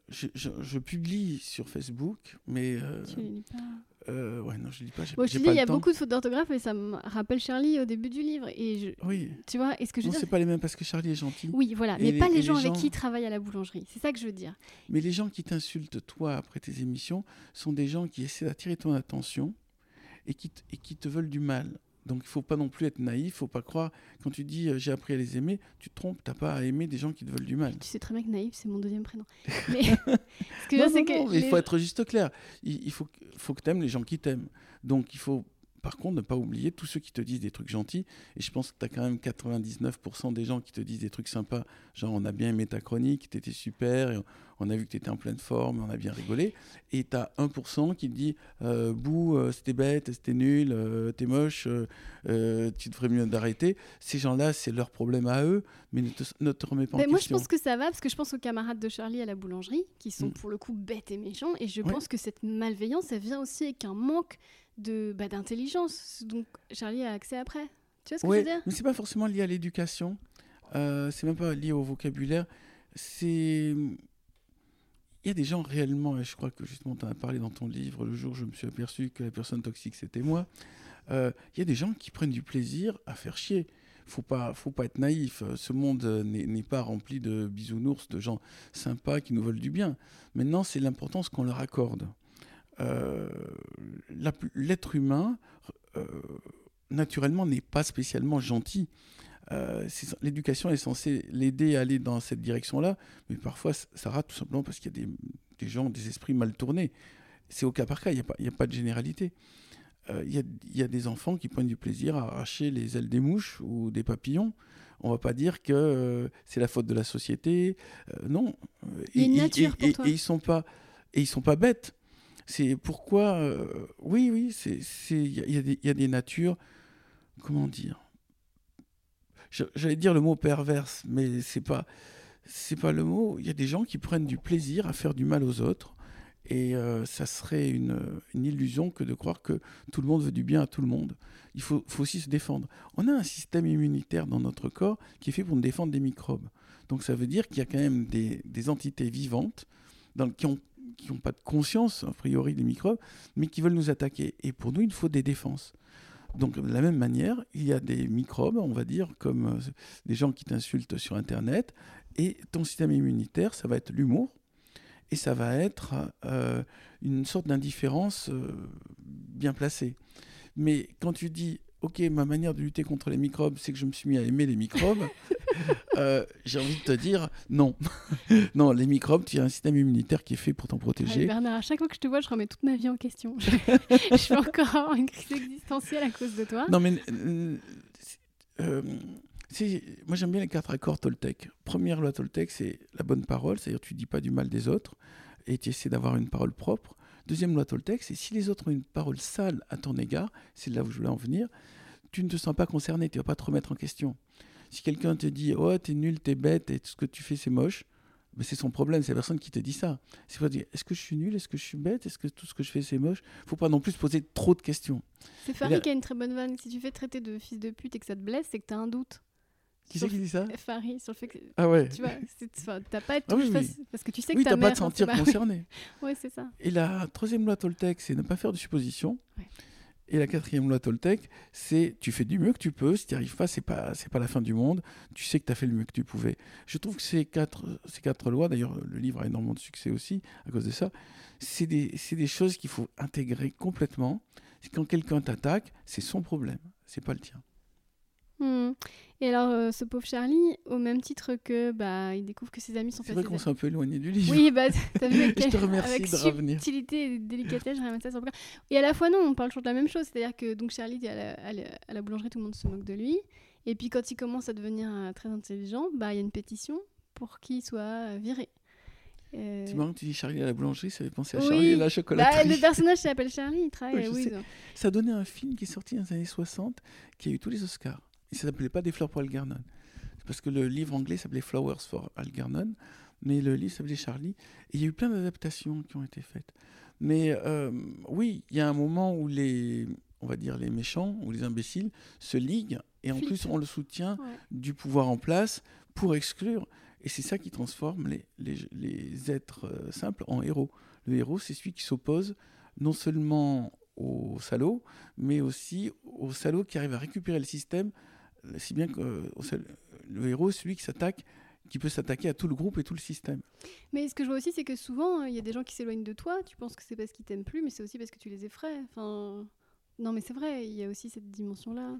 je, publie sur Facebook, mais. Euh, tu lis pas euh, ouais, non, je lis pas. Bon, je dis, il y a beaucoup de fautes d'orthographe et ça me rappelle Charlie au début du livre. Et je... Oui. Tu vois, est-ce que je non, c'est pas les mêmes parce que Charlie est gentil. Oui, voilà, mais pas les gens avec qui il travaille à la boulangerie. C'est ça que je veux dire. Mais les gens qui t'insultent, toi, après tes émissions, sont des gens qui essaient d'attirer ton attention et qui, et qui te veulent du mal. Donc il faut pas non plus être naïf, il faut pas croire quand tu dis euh, j'ai appris à les aimer, tu te trompes, t'as pas à aimer des gens qui te veulent du mal. Tu sais très bien que naïf c'est mon deuxième prénom. Mais ce que c'est que il faut être juste clair. Il, faut faut que tu aimes les gens qui t'aiment. Donc il faut par contre, ne pas oublier tous ceux qui te disent des trucs gentils. Et je pense que tu as quand même 99% des gens qui te disent des trucs sympas. Genre, on a bien aimé ta chronique, t'étais super, et on a vu que tu étais en pleine forme, on a bien rigolé. Et tu as 1% qui te dit euh, Bouh, euh, c'était bête, c'était nul, euh, t'es moche, tu devrais mieux d'arrêter. Ces gens-là, c'est leur problème à eux, mais ne te, ne te remets pas mais en moi, question. je pense que ça va, parce que je pense aux camarades de Charlie à la boulangerie, qui sont Mm. pour le coup bêtes et méchants. Et je Ouais. pense que cette malveillance, ça vient aussi avec un manque de bah, d'intelligence. Donc Charlie a accès après. Tu vois ce que Ouais, je veux dire? mais c'est pas forcément lié à l'éducation. Euh, c'est même pas lié au vocabulaire. C'est. Il y a des gens réellement, et je crois que justement tu en as parlé dans ton livre, le jour où je me suis aperçu que la personne toxique c'était moi. Euh, Il y a des gens qui prennent du plaisir à faire chier. Faut pas, faut pas être naïf. Ce monde n'est pas rempli de bisounours, de gens sympas qui nous veulent du bien. Maintenant, c'est l'importance qu'on leur accorde. Euh, L'être humain, euh, naturellement, n'est pas spécialement gentil. Euh, L'éducation est censée l'aider à aller dans cette direction-là, mais parfois ça rate tout simplement parce qu'il y a des, des gens, des esprits mal tournés. C'est au cas par cas, il n'y a, a pas de généralité. Il y, a, il y a des enfants qui prennent du plaisir à arracher les ailes des mouches ou des papillons. On va pas dire que euh, c'est la faute de la société. Euh, non. Il y a une Et- et- nature et- pour et- toi. Et ils sont pas, et ils sont pas bêtes. C'est pourquoi, euh, oui, oui, il y, y y a des natures, comment dire? J'allais dire le mot perverse, mais c'est pas, c'est pas le mot. Il y a des gens qui prennent du plaisir à faire du mal aux autres, et euh, ça serait une, une illusion que de croire que tout le monde veut du bien à tout le monde. Il faut, faut aussi se défendre. On a un système immunitaire dans notre corps qui est fait pour nous défendre des microbes. Donc ça veut dire qu'il y a quand même des, des entités vivantes dans, qui ont qui n'ont pas de conscience, a priori, des microbes, mais qui veulent nous attaquer. Et pour nous, il faut des défenses. Donc, de la même manière, il y a des microbes, on va dire, comme euh, des gens qui t'insultent sur Internet, et ton système immunitaire, ça va être l'humour, et ça va être euh, une sorte d'indifférence euh, bien placée. Mais quand tu dis, OK, ma manière de lutter contre les microbes, c'est que je me suis mis à aimer les microbes, euh, j'ai envie de te dire, non. non, les microbes, tu as un système immunitaire qui est fait pour t'en protéger. Bernard, à chaque fois que je te vois, je remets toute ma vie en question. je vais encore avoir une crise existentielle à cause de toi. Non, mais euh, euh, moi j'aime bien les quatre accords Toltec. Première loi Toltec, c'est la bonne parole, c'est-à-dire tu dis pas du mal des autres et tu essaies d'avoir une parole propre. Deuxième loi Toltec, c'est si les autres ont une parole sale à ton égard, c'est là où je voulais en venir, tu ne te sens pas concerné, tu vas pas te remettre en question. Si quelqu'un te dit oh t'es nul, t'es bête et tout ce que tu fais c'est moche, ben, c'est son problème, c'est la personne qui te dit ça. C'est pas dire est-ce que je suis nul, est-ce que je suis bête, est-ce que tout ce que je fais c'est moche? Faut pas non plus se poser trop de questions. C'est Farid là- qui a une très bonne vanne. Si tu fais traiter de fils de pute et que ça te blesse, c'est que t'as un doute. Qui c'est qui dit ça? Farid, sur le fait que. Ah ouais. Tu vois, t'as pas à être Ah oui, oui. parce que tu sais que Oui, ta t'as mère. pas à te sentir bah oui. concerné. Ouais, c'est ça. Et la troisième loi Toltec, c'est ne pas faire de suppositions. Ouais. Et la quatrième loi Toltec, c'est tu fais du mieux que tu peux. Si tu n'y arrives pas, c'est pas c'est pas la fin du monde. Tu sais que tu as fait le mieux que tu pouvais. Je trouve que ces quatre ces quatre lois, d'ailleurs, le livre a énormément de succès aussi à cause de ça. C'est des des choses qu'il faut intégrer complètement. Quand quelqu'un t'attaque, c'est son problème, c'est pas le tien. Hmm. Et alors, euh, ce pauvre Charlie, au même titre que bah, il découvre que ses amis sont C'est pas vrai qu'on s'est un peu éloigné du livre. Oui, bah, t'as vu avec, Je te remercie avec de revenir. subtilité et délicatesse, je ramène ça sur le. Et à la fois, non, on parle toujours de la même chose. C'est-à-dire que donc Charlie, à la, à la- à la boulangerie, tout le monde se moque de lui. Et puis, quand il commence à devenir euh, très intelligent, bah, il y a une pétition pour qu'il soit euh, viré. Euh, C'est marrant que tu dis Charlie à la boulangerie, ça fait penser à Oui. Charlie et la bah, chocolaterie. le personnage s'appelle Charlie, il travaille Oui, à. Ça donnait un film qui est sorti dans les années 60, qui a eu tous les Oscars. Il ne s'appelait pas Des fleurs pour Algernon. C'est parce que le livre anglais s'appelait Flowers for Algernon, mais le livre s'appelait Charlie. Et il y a eu plein d'adaptations qui ont été faites. Mais euh, oui, il y a un moment où les, on va dire les méchants ou les imbéciles se liguent et en plus on le soutient Ouais. du pouvoir en place pour exclure. Et c'est ça qui transforme les, les, les êtres euh, simples en héros. Le héros, c'est celui qui s'oppose non seulement au salaud, mais aussi au salaud qui arrive à récupérer le système, si bien que euh, le héros, c'est celui qui s'attaque, qui peut s'attaquer à tout le groupe et tout le système. Mais ce que je vois aussi, c'est que souvent, euh, il y a des gens qui s'éloignent de toi. Tu penses que c'est parce qu'ils t'aiment plus, mais c'est aussi parce que tu les effraies. Enfin, non, mais c'est vrai, il y a aussi cette dimension-là.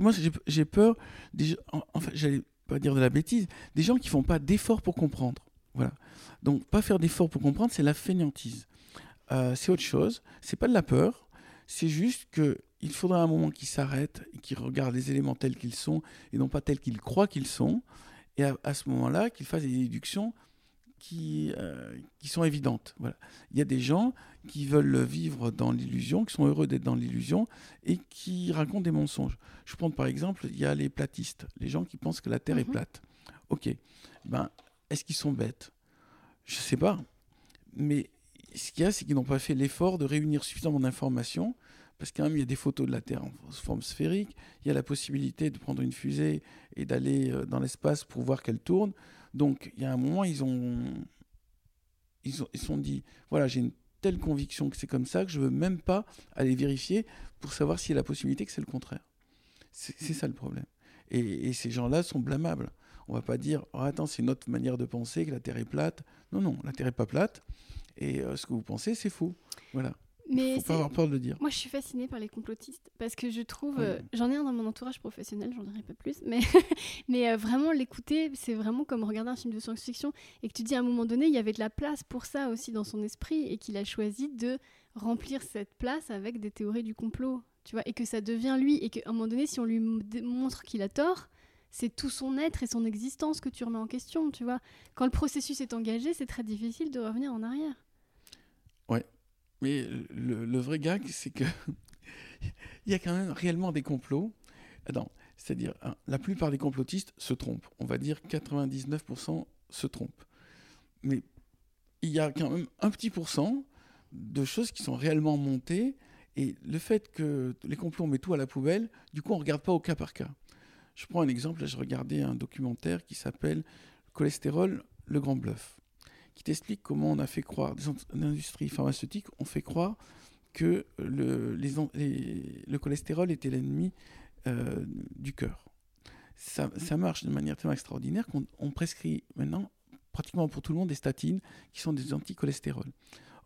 moi, j'ai- peur, des, enfin, j'allais pas dire de la bêtise, des gens qui font pas d'efforts pour comprendre. Voilà. Donc, pas faire d'efforts pour comprendre, c'est la fainéantise. Euh, c'est autre chose. C'est pas de la peur. C'est juste que il faudra un moment qu'ils s'arrêtent et qu'ils regardent les éléments tels qu'ils sont et non pas tels qu'ils croient qu'ils sont. Et à, à ce moment-là, qu'ils fassent des déductions qui, euh, qui sont évidentes. Voilà. Il y a des gens qui veulent vivre dans l'illusion, qui sont heureux d'être dans l'illusion et qui racontent des mensonges. Je prends par exemple, il y a les platistes, les gens qui pensent que la Terre est Mhm. plate. Ok, ben, est-ce qu'ils sont bêtes? Je ne sais pas. Mais ce qu'il y a, c'est qu'ils n'ont pas fait l'effort de réunir suffisamment d'informations. Parce qu'il y a des photos de la Terre en forme sphérique, il y a la possibilité de prendre une fusée et d'aller euh, dans l'espace pour voir qu'elle tourne. Donc, il y a un moment, ils ont, ils se sont dit, voilà, j'ai une telle conviction que c'est comme ça que je veux même pas aller vérifier pour savoir s'il y a la possibilité que c'est le contraire. C'est ça le problème. Et, ces gens-là sont blâmables. On va pas dire, oh, attends, c'est une autre manière de penser que la Terre est plate. Non, non, la Terre est pas plate. Et euh, ce que vous pensez, c'est faux. Voilà. Mais Faut pas avoir peur de le dire. Moi, je suis fascinée par les complotistes parce que je trouve, Ouais. euh, j'en ai un dans mon entourage professionnel, j'en dirai pas plus, mais, mais euh, vraiment l'écouter, c'est vraiment comme regarder un film de science-fiction et que tu dis à un moment donné, il y avait de la place pour ça aussi dans son esprit et qu'il a choisi de remplir cette place avec des théories du complot, tu vois, et que ça devient lui et qu'à un moment donné, si on lui montre qu'il a tort, c'est tout son être et son existence que tu remets en question, tu vois. Quand le processus est engagé, c'est très difficile de revenir en arrière. Mais le, vrai gag, c'est que il y a quand même réellement des complots. C'est-à-dire, hein, la plupart des complotistes se trompent. On va dire 99% se trompent. Mais il y a quand même un petit pourcent de choses qui sont réellement montées. Et le fait que les complots, on met tout à la poubelle, du coup, on ne regarde pas au cas par cas. Je prends un exemple. Là, je regardais un documentaire qui s'appelle Cholestérol, le grand bluff, qui t'explique comment on a fait croire, industries pharmaceutiques ont fait croire que le, cholestérol était l'ennemi euh, du cœur. Ça, marche de manière tellement extraordinaire qu'on on prescrit maintenant pratiquement pour tout le monde des statines qui sont des anticholestérols.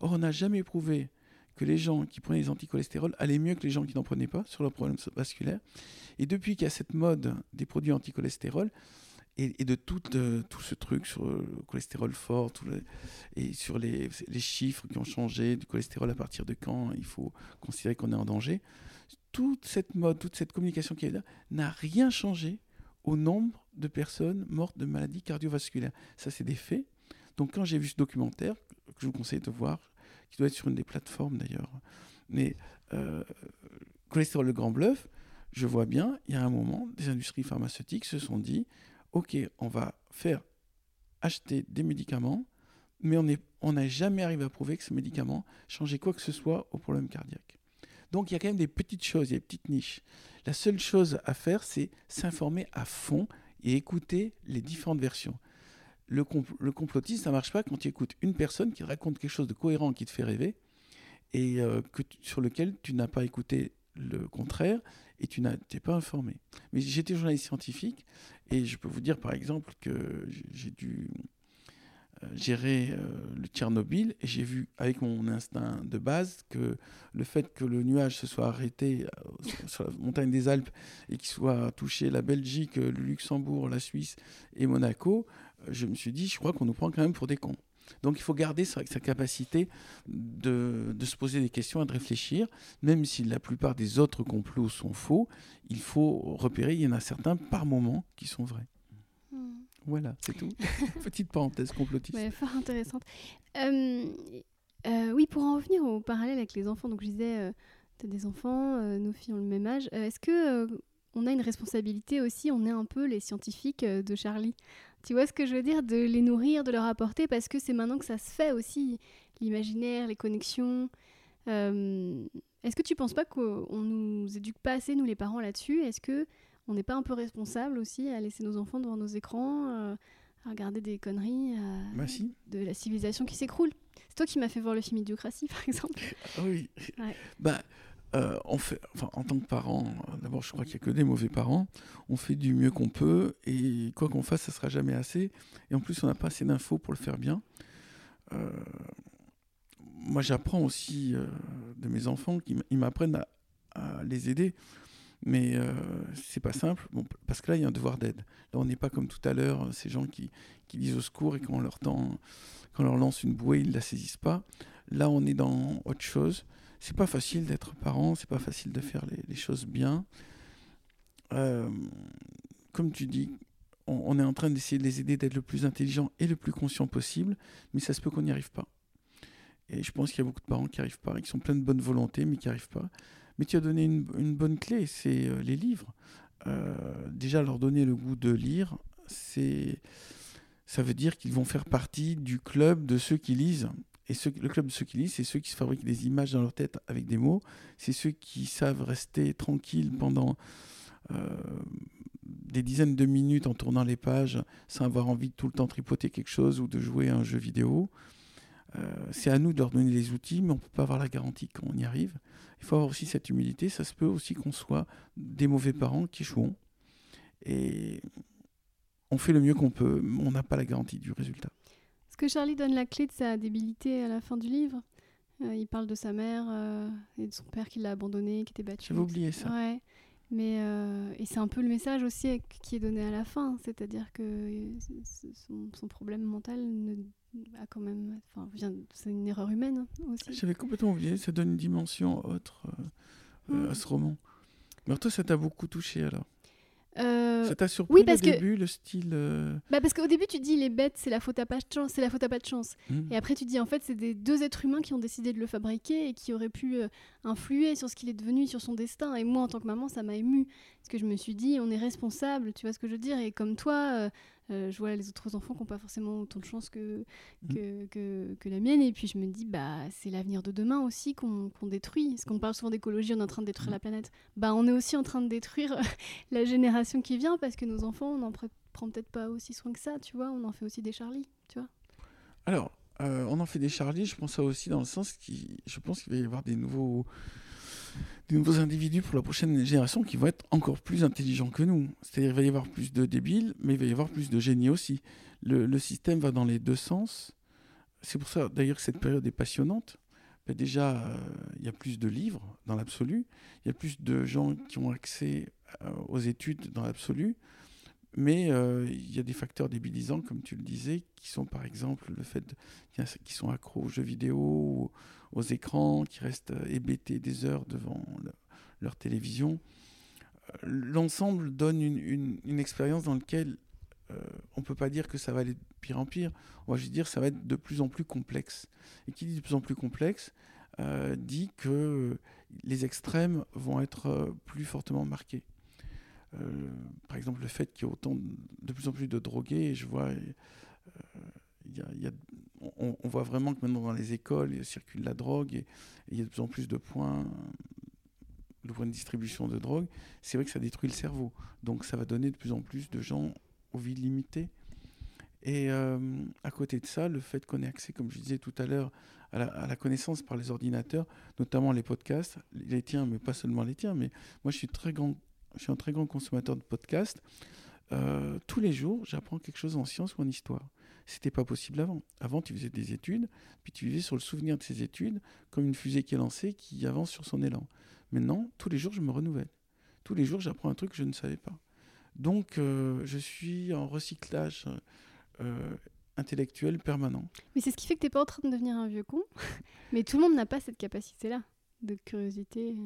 Or, on n'a jamais prouvé que les gens qui prenaient des anticholestérols allaient mieux que les gens qui n'en prenaient pas sur leurs problèmes vasculaires. Et depuis qu'il y a cette mode des produits anticholestérol et, de tout, euh, tout ce truc sur le cholestérol fort et sur les, les chiffres qui ont changé, du cholestérol à partir de quand il faut considérer qu'on est en danger, toute cette mode, toute cette communication qui est là n'a rien changé au nombre de personnes mortes de maladies cardiovasculaires. Ça, c'est des faits. Donc, quand j'ai vu ce documentaire, que je vous conseille de voir, qui doit être sur une des plateformes d'ailleurs, mais euh, Cholestérol le Grand Bluff, je vois bien, il y a un moment, des industries pharmaceutiques se sont dit Ok, on va faire acheter des médicaments, mais on n'a jamais arrivé à prouver que ces médicaments changeaient quoi que ce soit au problème cardiaque. Donc il y a quand même des petites choses, il y a des petites niches. La seule chose à faire, c'est s'informer à fond et écouter les différentes versions. Le, compl- le complotisme, ça marche pas quand tu écoutes une personne qui raconte quelque chose de cohérent qui te fait rêver et euh, sur lequel tu n'as pas écouté le contraire et tu n'as t'es pas informé. Mais j'étais journaliste scientifique et je peux vous dire par exemple que j'ai- dû euh, gérer euh, le Tchernobyl et j'ai vu avec mon instinct de base que le fait que le nuage se soit arrêté euh, sur- la montagne des Alpes et qu'il soit touché la Belgique, le Luxembourg, la Suisse et Monaco, je me suis dit, je crois qu'on nous prend quand même pour des cons. Donc il faut garder sa, sa capacité de, de se poser des questions et de réfléchir, même si la plupart des autres complots sont faux, il faut repérer, il y en a certains par moment qui sont vrais. Voilà, c'est tout. Petite parenthèse complotiste. Ouais, fort intéressante. Euh, euh, oui, pour en revenir au parallèle avec les enfants, donc je disais, tu as des enfants, euh, nos filles ont le même âge. Euh, Est-ce que euh, on a une responsabilité aussi On est un peu les scientifiques euh, de Charlie? Tu vois ce que je veux dire De les nourrir, de leur apporter, parce que c'est maintenant que ça se fait aussi, l'imaginaire, les connexions. Euh, Est-ce que tu penses pas qu'on nous éduque pas assez, nous les parents, là-dessus? Est-ce que on n'est pas un peu responsable aussi à laisser nos enfants devant nos écrans euh, à regarder des conneries, Bah si. de la civilisation qui s'écroule? C'est toi qui m'as fait voir le film Idiocratie, par exemple. Ah oui. Ouais. Bah, euh, en tant que parent, euh, d'abord, je crois qu'il n'y a que des mauvais parents. On fait du mieux qu'on peut et quoi qu'on fasse, ça sera jamais assez. Et en plus, on n'a pas assez d'infos pour le faire bien. Euh, moi, j'apprends aussi de mes enfants qui m- ils m'apprennent à, les aider. Mais c'est pas simple, parce que là, il y a un devoir d'aide. Là, on n'est pas comme tout à l'heure, ces gens qui, qui disent au secours et quand on leur lance une bouée, ils ne la saisissent pas. Là, on est dans autre chose. C'est pas facile d'être parent, c'est pas facile de faire les, choses bien. Euh, comme tu dis, on, est en train d'essayer de les aider d'être le plus intelligent et le plus conscient possible, mais ça se peut qu'on n'y arrive pas. Et je pense qu'il y a beaucoup de parents qui n'y arrivent pas, qui sont pleins de bonne volonté, mais qui n'y arrivent pas. Mais tu as donné une, bonne clé, c'est euh, les livres. Euh, déjà, leur donner le goût de lire, c'est, ça veut dire qu'ils vont faire partie du club de ceux qui lisent. Et le club de ceux qui lisent, c'est ceux qui se fabriquent des images dans leur tête avec des mots. C'est ceux qui savent rester tranquilles pendant euh, des dizaines de minutes en tournant les pages sans avoir envie de tout le temps tripoter quelque chose ou de jouer à un jeu vidéo. Euh, c'est à nous de leur donner les outils, mais on ne peut pas avoir la garantie qu'on y arrive. Il faut avoir aussi cette humilité. Ça se peut aussi qu'on soit des mauvais parents qui échouons. Et on fait le mieux qu'on peut, mais on n'a pas la garantie du résultat. Que Charlie donne la clé de sa débilité à la fin du livre euh, Il parle de sa mère euh, et de son père qui l'a abandonné, qui était battu. J'avais oublié ça. Ouais. Mais euh, et c'est un peu le message aussi qui est donné à la fin, c'est-à-dire que son, problème mental ne, a quand même, enfin, c'est une erreur humaine aussi. J'avais complètement oublié, ça donne une dimension autre à ce roman. Mais toi, ça t'a beaucoup touché alors? Euh, ça t'a surpris oui, parce au début, le style euh, bah Parce qu'au début, tu dis les bêtes, c'est la faute à pas de chance, c'est la faute à pas de chance. Mmh. Et après, tu dis en fait, c'est des deux êtres humains qui ont décidé de le fabriquer et qui auraient pu euh, influer sur ce qu'il est devenu, sur son destin. Et moi, en tant que maman, ça m'a ému parce que je me suis dit, on est responsable, tu vois ce que je veux dire? Et comme toi, euh, je vois les autres enfants qui n'ont pas forcément autant de chance que, mm. que, que, la mienne. Et puis je me dis, bah, c'est l'avenir de demain aussi qu'on détruit. Parce qu'on parle souvent d'écologie, on est en train de détruire mm. la planète. Bah, on est aussi en train de détruire la génération qui vient parce que nos enfants, on n'en prend peut-être pas aussi soin que ça, tu vois. On en fait aussi des Charlie, tu vois. Alors, euh, on en fait des Charlie, je pense ça aussi dans le sens qui, je pense qu'il va y avoir des nouveaux des nouveaux individus pour la prochaine génération qui vont être encore plus intelligents que nous. C'est-à-dire qu'il va y avoir plus de débiles, mais il va y avoir plus de génies aussi. Le, système va dans les deux sens. C'est pour ça d'ailleurs que cette période est passionnante. Ben déjà, euh, il y a plus de livres dans l'absolu, il y a plus de gens qui ont accès euh, aux études dans l'absolu, mais euh, il y a des facteurs débilisants, comme tu le disais, qui sont par exemple le fait qu'ils sont accros aux jeux vidéo, aux écrans, qui restent euh, hébétés des heures devant leur télévision. Euh, l'ensemble donne une, expérience dans laquelle euh, on ne peut pas dire que ça va aller de pire en pire. On va juste dire que ça va être de plus en plus complexe. Et qui dit de plus en plus complexe dit que les extrêmes vont être plus fortement marqués. par exemple, le fait qu'il y ait autant de, plus en plus de drogués, je vois, il y a on, voit vraiment que maintenant dans les écoles, il circule la drogue et, il y a de plus en plus de points de de distribution de drogue. C'est vrai que ça détruit le cerveau. Donc ça va donner de plus en plus de gens aux vies limitées. Et euh, à côté de ça, le fait qu'on ait accès, comme je disais tout à l'heure, à, la, connaissance par les ordinateurs, notamment les podcasts, les tiens, mais pas seulement les tiens, mais moi je suis un très grand consommateur de podcasts. Euh, tous les jours, j'apprends quelque chose en science ou en histoire. C'était pas possible avant. Avant, tu faisais des études, puis tu vivais sur le souvenir de ces études, comme une fusée qui est lancée, qui avance sur son élan. Maintenant, tous les jours, je me renouvelle. Tous les jours, j'apprends un truc que je ne savais pas. Donc, euh, je suis en recyclage euh, intellectuel permanent. Mais c'est ce qui fait que tu n'es pas en train de devenir un vieux con. Mais tout le monde n'a pas cette capacité-là de curiosité.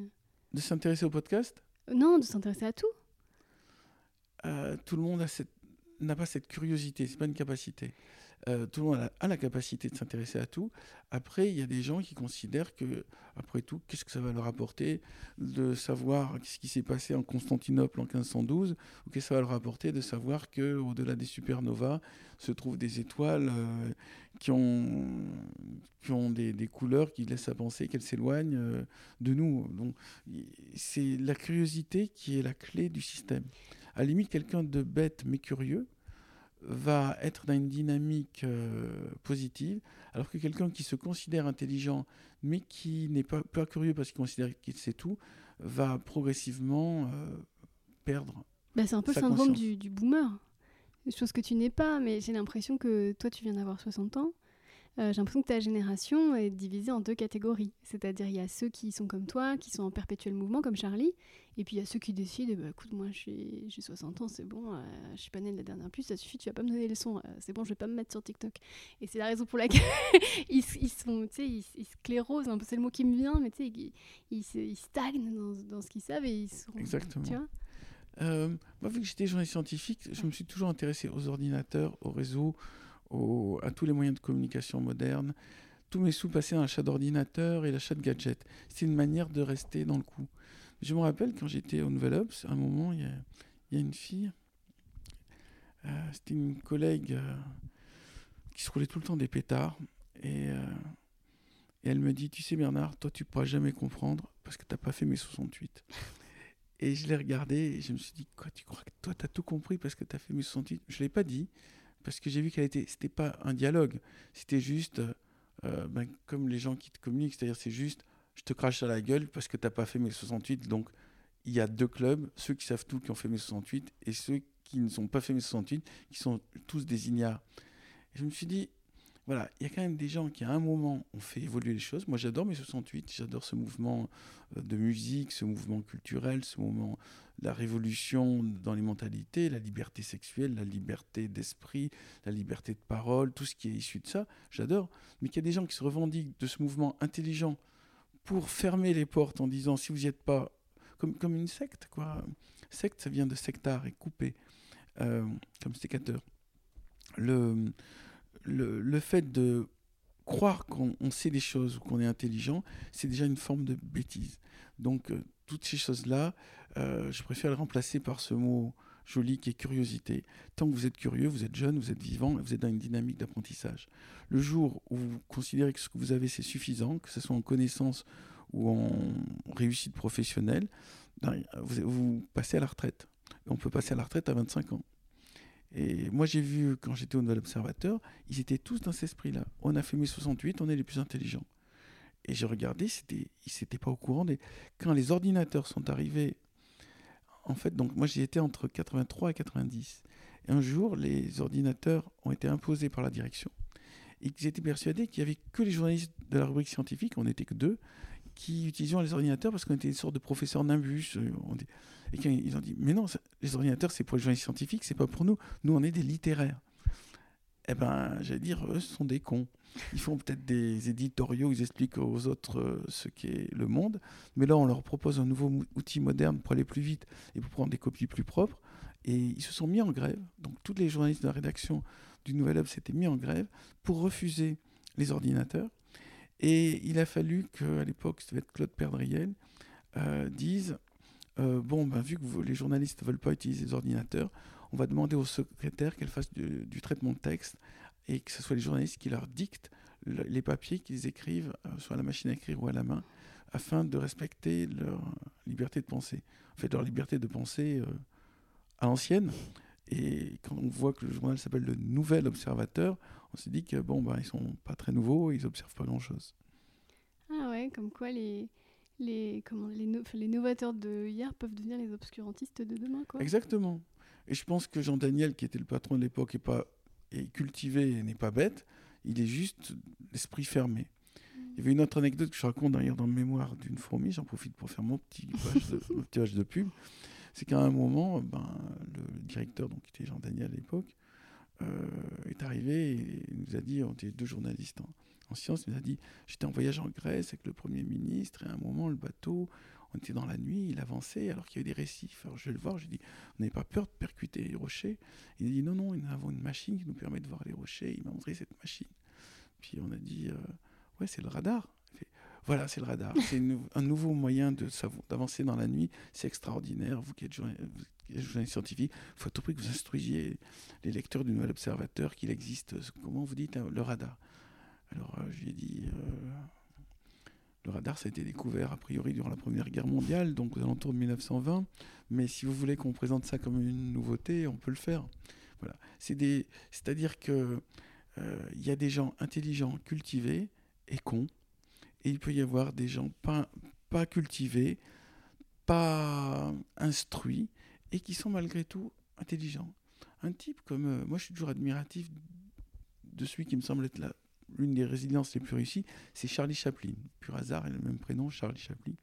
De s'intéresser au podcast? Non, de s'intéresser à tout. Euh, tout le monde a cette n'a pas cette curiosité, c'est pas une capacité. Euh, tout le monde a, la capacité de s'intéresser à tout. Après, il y a des gens qui considèrent que, après tout, qu'est-ce que ça va leur apporter de savoir ce qui s'est passé en Constantinople en 1512, ou qu'est-ce que ça va leur apporter de savoir que au-delà des supernovas se trouvent des étoiles euh, qui ont, qui ont des, des, couleurs qui laissent à penser qu'elles s'éloignent euh, de nous. Donc, c'est la curiosité qui est la clé du système. À la limite, quelqu'un de bête mais curieux va être dans une dynamique euh, positive, alors que quelqu'un qui se considère intelligent mais qui n'est pas, pas curieux parce qu'il considère qu'il sait tout, va progressivement euh, perdre. Bah, c'est un peu le syndrome du, du, boomer. Chose que tu n'es pas, mais j'ai l'impression que toi tu viens d'avoir 60 ans euh, j'ai l'impression que ta génération est divisée en deux catégories. C'est-à-dire, il y a ceux qui sont comme toi, qui sont en perpétuel mouvement, comme Charlie, et puis il y a ceux qui décident, bah, écoute, moi j'ai 60 ans, c'est bon, euh, je suis pas née de la dernière puce, ça suffit, tu vas pas me donner les leçons, euh, c'est bon, je vais pas me mettre sur TikTok. Et c'est la raison pour laquelle ils, ils, sont, tu sais, ils, ils sclérosent, c'est le mot qui me vient, mais tu sais, ils, ils, stagnent dans, dans, ce qu'ils savent et ils sont. Exactement. Tu vois Euh, moi, vu que j'étais journaliste scientifique, je me suis toujours intéressé aux ordinateurs, aux réseaux, à tous les moyens de communication modernes. Tous mes sous passaient dans l'achat d'ordinateurs et l'achat de gadgets. C'est une manière de rester dans le coup. Je me rappelle quand j'étais au Nouvel Ops, à un moment, il y a, une fille, euh, c'était une collègue euh, qui se roulait tout le temps des pétards. Et, euh, elle me dit Tu sais, Bernard, toi, tu pourras jamais comprendre parce que tu n'as pas fait mes 68. Et je l'ai regardé et je me suis dit Quoi, tu crois que toi, tu as tout compris parce que tu as fait mes 68 Je ne l'ai pas dit parce que j'ai vu qu'elle était. C'était pas un dialogue, c'était juste ben, comme les gens qui te communiquent, c'est-à-dire c'est juste je te crache à la gueule parce que tu n'as pas fait mes 68. Donc il y a deux clubs, ceux qui savent tout qui ont fait mes 68 et ceux qui ne sont pas fait mes 68, qui sont tous des ignares. Et je me suis dit, voilà, il y a quand même des gens qui à un moment ont fait évoluer les choses. Moi j'adore mes 68, j'adore ce mouvement euh, de musique, ce mouvement culturel, ce mouvement la révolution dans les mentalités, la liberté sexuelle, la liberté d'esprit, la liberté de parole, tout ce qui est issu de ça, j'adore. Mais qu'il y a des gens qui se revendiquent de ce mouvement intelligent pour fermer les portes en disant si vous n'y êtes pas, comme, comme une secte, quoi. Secte, ça vient de sectar et coupé, euh, comme sécateur. Le, le, fait de croire qu'on sait des choses ou qu'on est intelligent, c'est déjà une forme de bêtise. Donc, euh, toutes ces choses-là, euh, je préfère les remplacer par ce mot joli qui est curiosité. Tant que vous êtes curieux, vous êtes jeune, vous êtes vivant, vous êtes dans une dynamique d'apprentissage. Le jour où vous considérez que ce que vous avez c'est suffisant, que ce soit en connaissance ou en réussite professionnelle, ben, vous, passez à la retraite. on peut passer à la retraite à 25 ans. Et moi, j'ai vu, quand j'étais au Nouvel Observateur, ils étaient tous dans cet esprit-là. On a fait mes 68, on est les plus intelligents. Et j'ai regardé, ils n'étaient pas au courant. Des... Quand les ordinateurs sont arrivés en fait, donc moi j'y étais entre 83 et 90. Et un jour, les ordinateurs ont été imposés par la direction. Et ils étaient persuadés qu'il n'y avait que les journalistes de la rubrique scientifique, on n'était que deux, qui utilisaient les ordinateurs parce qu'on était une sorte de professeurs nimbus. Euh, et ils ont dit, mais non, les ordinateurs c'est pour les journalistes scientifiques, c'est pas pour nous. Nous on est des littéraires. Eh ben, j'allais dire, eux, ce sont des cons. Ils font peut-être des éditoriaux, ils expliquent aux autres euh, ce qu'est le monde, mais là, on leur propose un nouveau outil moderne pour aller plus vite et pour prendre des copies plus propres. Et ils se sont mis en grève. Donc, tous les journalistes de la rédaction du Nouvel Obs s'étaient mis en grève pour refuser les ordinateurs. Et il a fallu qu'à l'époque, ça devait être Claude Perdriel, euh, dise euh, Bon, ben, vu que les journalistes ne veulent pas utiliser les ordinateurs, on va demander au secrétaire qu'elle fasse du, traitement de texte et que ce soit les journalistes qui leur dictent les papiers qu'ils écrivent euh, soit à la machine à écrire ou à la main, afin de respecter leur liberté de penser. En fait, leur liberté de penser euh, à l'ancienne. Et quand on voit que le journal s'appelle le Nouvel Observateur, on se dit que bon, bah, ils sont pas très nouveaux, ils observent pas grand-chose. Ah ouais, comme quoi les, les, comment, les, les novateurs de hier peuvent devenir les obscurantistes de demain. Quoi. Exactement. Et je pense que Jean Daniel, qui était le patron de l'époque, est, est cultivé et n'est pas bête. Il est juste l'esprit fermé. Il y avait une autre anecdote que je raconte d'ailleurs dans le mémoire d'une fourmi, j'en profite pour faire mon petit page de, pub. C'est qu'à un moment, ben, le directeur, donc, qui était Jean Daniel à l'époque, euh, est arrivé et nous a dit, on était deux journalistes en, sciences, il nous a dit J'étais en voyage en Grèce avec le Premier ministre et à un moment, le bateau, on était dans la nuit, il avançait alors qu'il y avait des récifs. Alors je vais le voir, je dis, on n'avait pas peur de percuter les rochers Il dit, non, non, nous avons une machine qui nous permet de voir les rochers. Il m'a montré cette machine. Puis on a dit, euh, ouais, c'est le radar. voilà, c'est le radar. C'est un nouveau moyen d'avancer dans la nuit. C'est extraordinaire. Vous qui êtes journaliste scientifique, il faut à tout prix que vous instruisiez les lecteurs du Nouvel Observateur qu'il existe, comment vous dites, le radar. Alors euh, je lui ai dit, euh, le radar, ça a été découvert a priori durant la Première Guerre mondiale, donc aux alentours de 1920. Mais si vous voulez qu'on présente ça comme une nouveauté, on peut le faire. Voilà. C'est-à-dire que euh, y a des gens intelligents, cultivés et cons, et il peut y avoir des gens pas, cultivés, pas instruits, et qui sont malgré tout intelligents. Un type comme moi, je suis toujours admiratif de celui qui me semble être là l'une des résidences les plus réussies, c'est Charlie Chaplin. Pur hasard, il a le même prénom, Charlie Chaplin.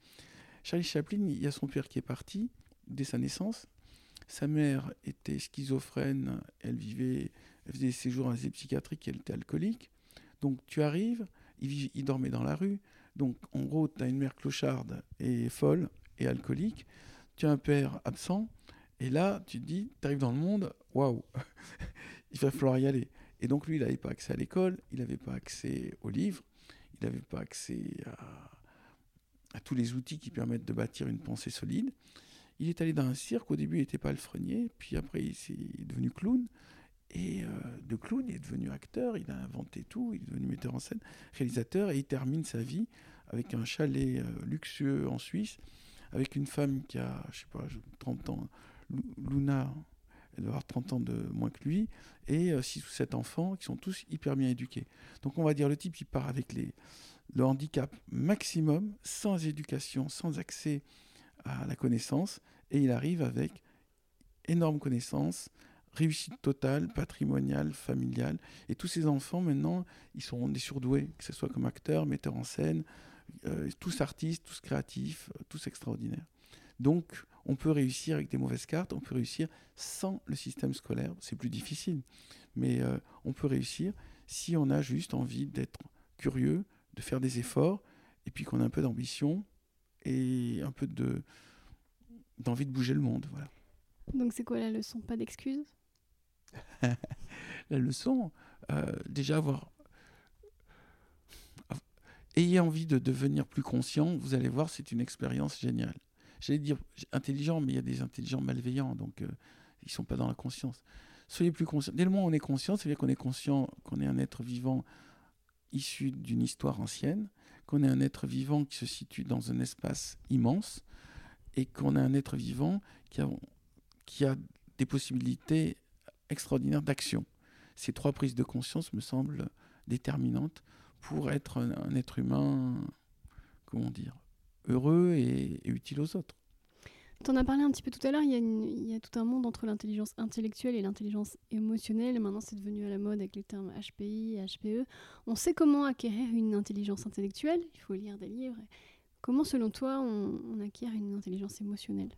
Charlie Chaplin, il y a son père qui est parti dès sa naissance. Sa mère était schizophrène, elle vivait, elle faisait des séjours en psychiatrique, elle était alcoolique. Donc tu arrives, il, il dormait dans la rue. Donc en gros, tu as une mère clocharde et folle et alcoolique. Tu as un père absent Et là, tu te dis, tu arrives dans le monde, waouh, il va falloir y aller. Et donc lui, il n'avait pas accès à l'école, il n'avait pas accès aux livres, il n'avait pas accès à, tous les outils qui permettent de bâtir une pensée solide. Il est allé dans un cirque, au début il n'était pas le puis après il est devenu clown. Et euh, de clown, il est devenu acteur, il a inventé tout, il est devenu metteur en scène, réalisateur, et il termine sa vie avec un chalet euh, luxueux en Suisse, avec une femme qui a, je sais pas, 30 ans, Luna, elle doit avoir 30 ans de moins que lui, et 6 euh, ou 7 enfants qui sont tous hyper bien éduqués. Donc on va dire le type qui part avec les, le handicap maximum, sans éducation, sans accès à la connaissance, et il arrive avec énorme connaissance, réussite totale, patrimoniale, familiale. Et tous ces enfants, maintenant, ils sont des surdoués, que ce soit comme acteurs, metteurs en scène, euh, tous artistes, tous créatifs, tous extraordinaires. Donc, on peut réussir avec des mauvaises cartes, on peut réussir sans le système scolaire. C'est plus difficile, mais euh, on peut réussir si on a juste envie d'être curieux, de faire des efforts, et puis qu'on a un peu d'ambition et un peu de d'envie de bouger le monde. Voilà. Donc c'est quoi la leçon? Pas d'excuses? La leçon, euh, déjà avoir... Ayez envie de devenir plus conscient, vous allez voir, c'est une expérience géniale j'allais dire intelligent, mais il y a des intelligents malveillants, donc euh, ils ne sont pas dans la conscience. Soyez plus conscient. Dès le moment où on est conscient, c'est-à-dire qu'on est conscient qu'on est un être vivant issu d'une histoire ancienne, qu'on est un être vivant qui se situe dans un espace immense, et qu'on est un être vivant qui a des possibilités extraordinaires d'action. Ces trois prises de conscience me semblent déterminantes pour être un être humain, comment dire, heureux et, utile aux autres. Tu en as parlé un petit peu tout à l'heure, il, il, y a tout un monde entre l'intelligence intellectuelle et l'intelligence émotionnelle. Maintenant, c'est devenu à la mode avec les termes HPI, HPE. On sait comment acquérir une intelligence intellectuelle, il faut lire des livres. Comment, selon toi, on, on acquiert une intelligence émotionnelle?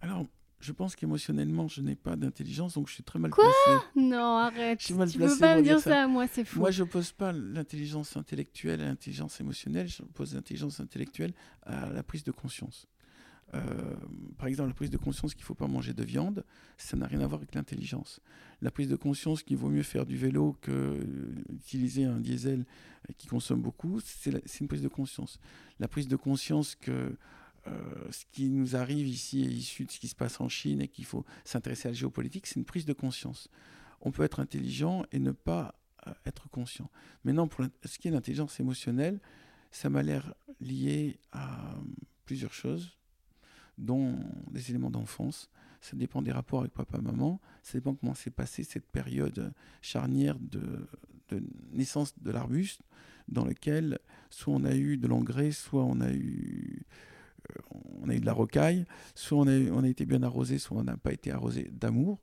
Alors, je pense qu'émotionnellement, je n'ai pas d'intelligence, donc je suis très mal Quoi placé. Non, arrête. tu ne peux pas me dire ça. moi, c'est fou. Moi, je pose pas l'intelligence intellectuelle à l'intelligence émotionnelle, je pose l'intelligence intellectuelle à la prise de conscience. Euh, par exemple, la prise de conscience qu'il ne faut pas manger de viande, ça n'a rien à voir avec l'intelligence. La prise de conscience qu'il vaut mieux faire du vélo que utiliser un diesel qui consomme beaucoup, c'est une prise de conscience. La prise de conscience que ce qui nous arrive ici est issu de ce qui se passe en Chine et qu'il faut s'intéresser à la géopolitique, c'est une prise de conscience. On peut être intelligent et ne pas euh, être conscient. Maintenant, pour ce qui est l'intelligence émotionnelle, ça m'a l'air lié à plusieurs choses, dont des éléments d'enfance. Ça dépend des rapports avec papa-maman. Ça dépend comment s'est passée cette période charnière de, de naissance de l'arbuste, dans lequel soit on a eu de l'engrais, soit on a eu on a eu de la rocaille, soit on a, on a été bien arrosé, soit on n'a pas été arrosé d'amour,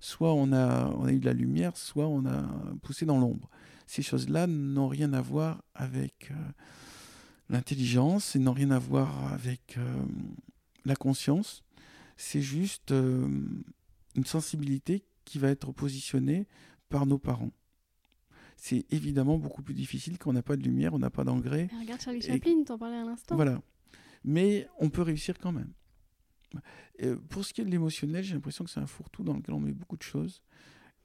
soit on a, on a eu de la lumière, soit on a poussé dans l'ombre. Ces choses-là n'ont rien à voir avec euh, l'intelligence et n'ont rien à voir avec euh, la conscience. C'est juste euh, une sensibilité qui va être positionnée par nos parents c'est évidemment beaucoup plus difficile quand on n'a pas de lumière, on n'a pas d'engrais. Regarde Charlie Chaplin, t'en parlais à l'instant. Voilà mais on peut réussir quand même. pour ce qui est de l'émotionnel, j'ai l'impression que c'est un fourre-tout dans lequel on met beaucoup de choses.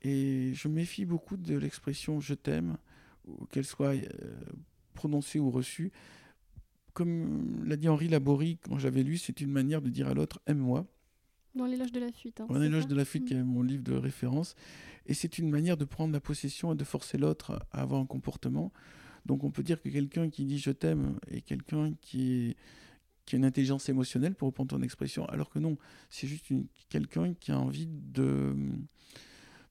Et je méfie beaucoup de l'expression je t'aime, qu'elle soit euh, prononcée ou reçue. Comme l'a dit Henri Laborie quand j'avais lu, c'est une manière de dire à l'autre aime-moi. Dans l'éloge de la fuite. Hein, Dans l'éloge de la fuite, qui est mon livre de référence. Et c'est une manière de prendre la possession et de forcer l'autre à avoir un comportement. Donc on peut dire que quelqu'un qui dit je t'aime est quelqu'un qui est qui a une intelligence émotionnelle, pour reprendre ton expression, alors que non, c'est juste quelqu'un qui a envie de,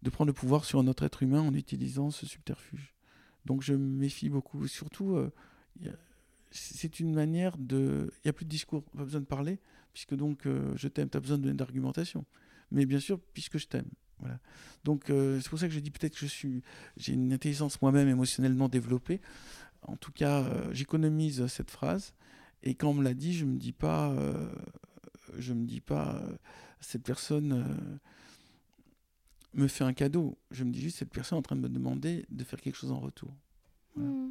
de prendre le pouvoir sur un autre être humain en utilisant ce subterfuge. Donc je me méfie beaucoup. Surtout, euh, c'est une manière de... Il n'y a plus de discours, pas besoin de parler, puisque donc euh, je t'aime, tu as besoin d'argumentation. Mais bien sûr, puisque je t'aime. Voilà. Donc euh, c'est pour ça que je dis peut-être que je suis, j'ai une intelligence moi-même émotionnellement développée. En tout cas, j'économise cette phrase et quand on me l'a dit, je me dis pas, euh, je me dis pas, euh, cette personne euh, me fait un cadeau. Je me dis juste, cette personne est en train de me demander de faire quelque chose en retour. Hmm.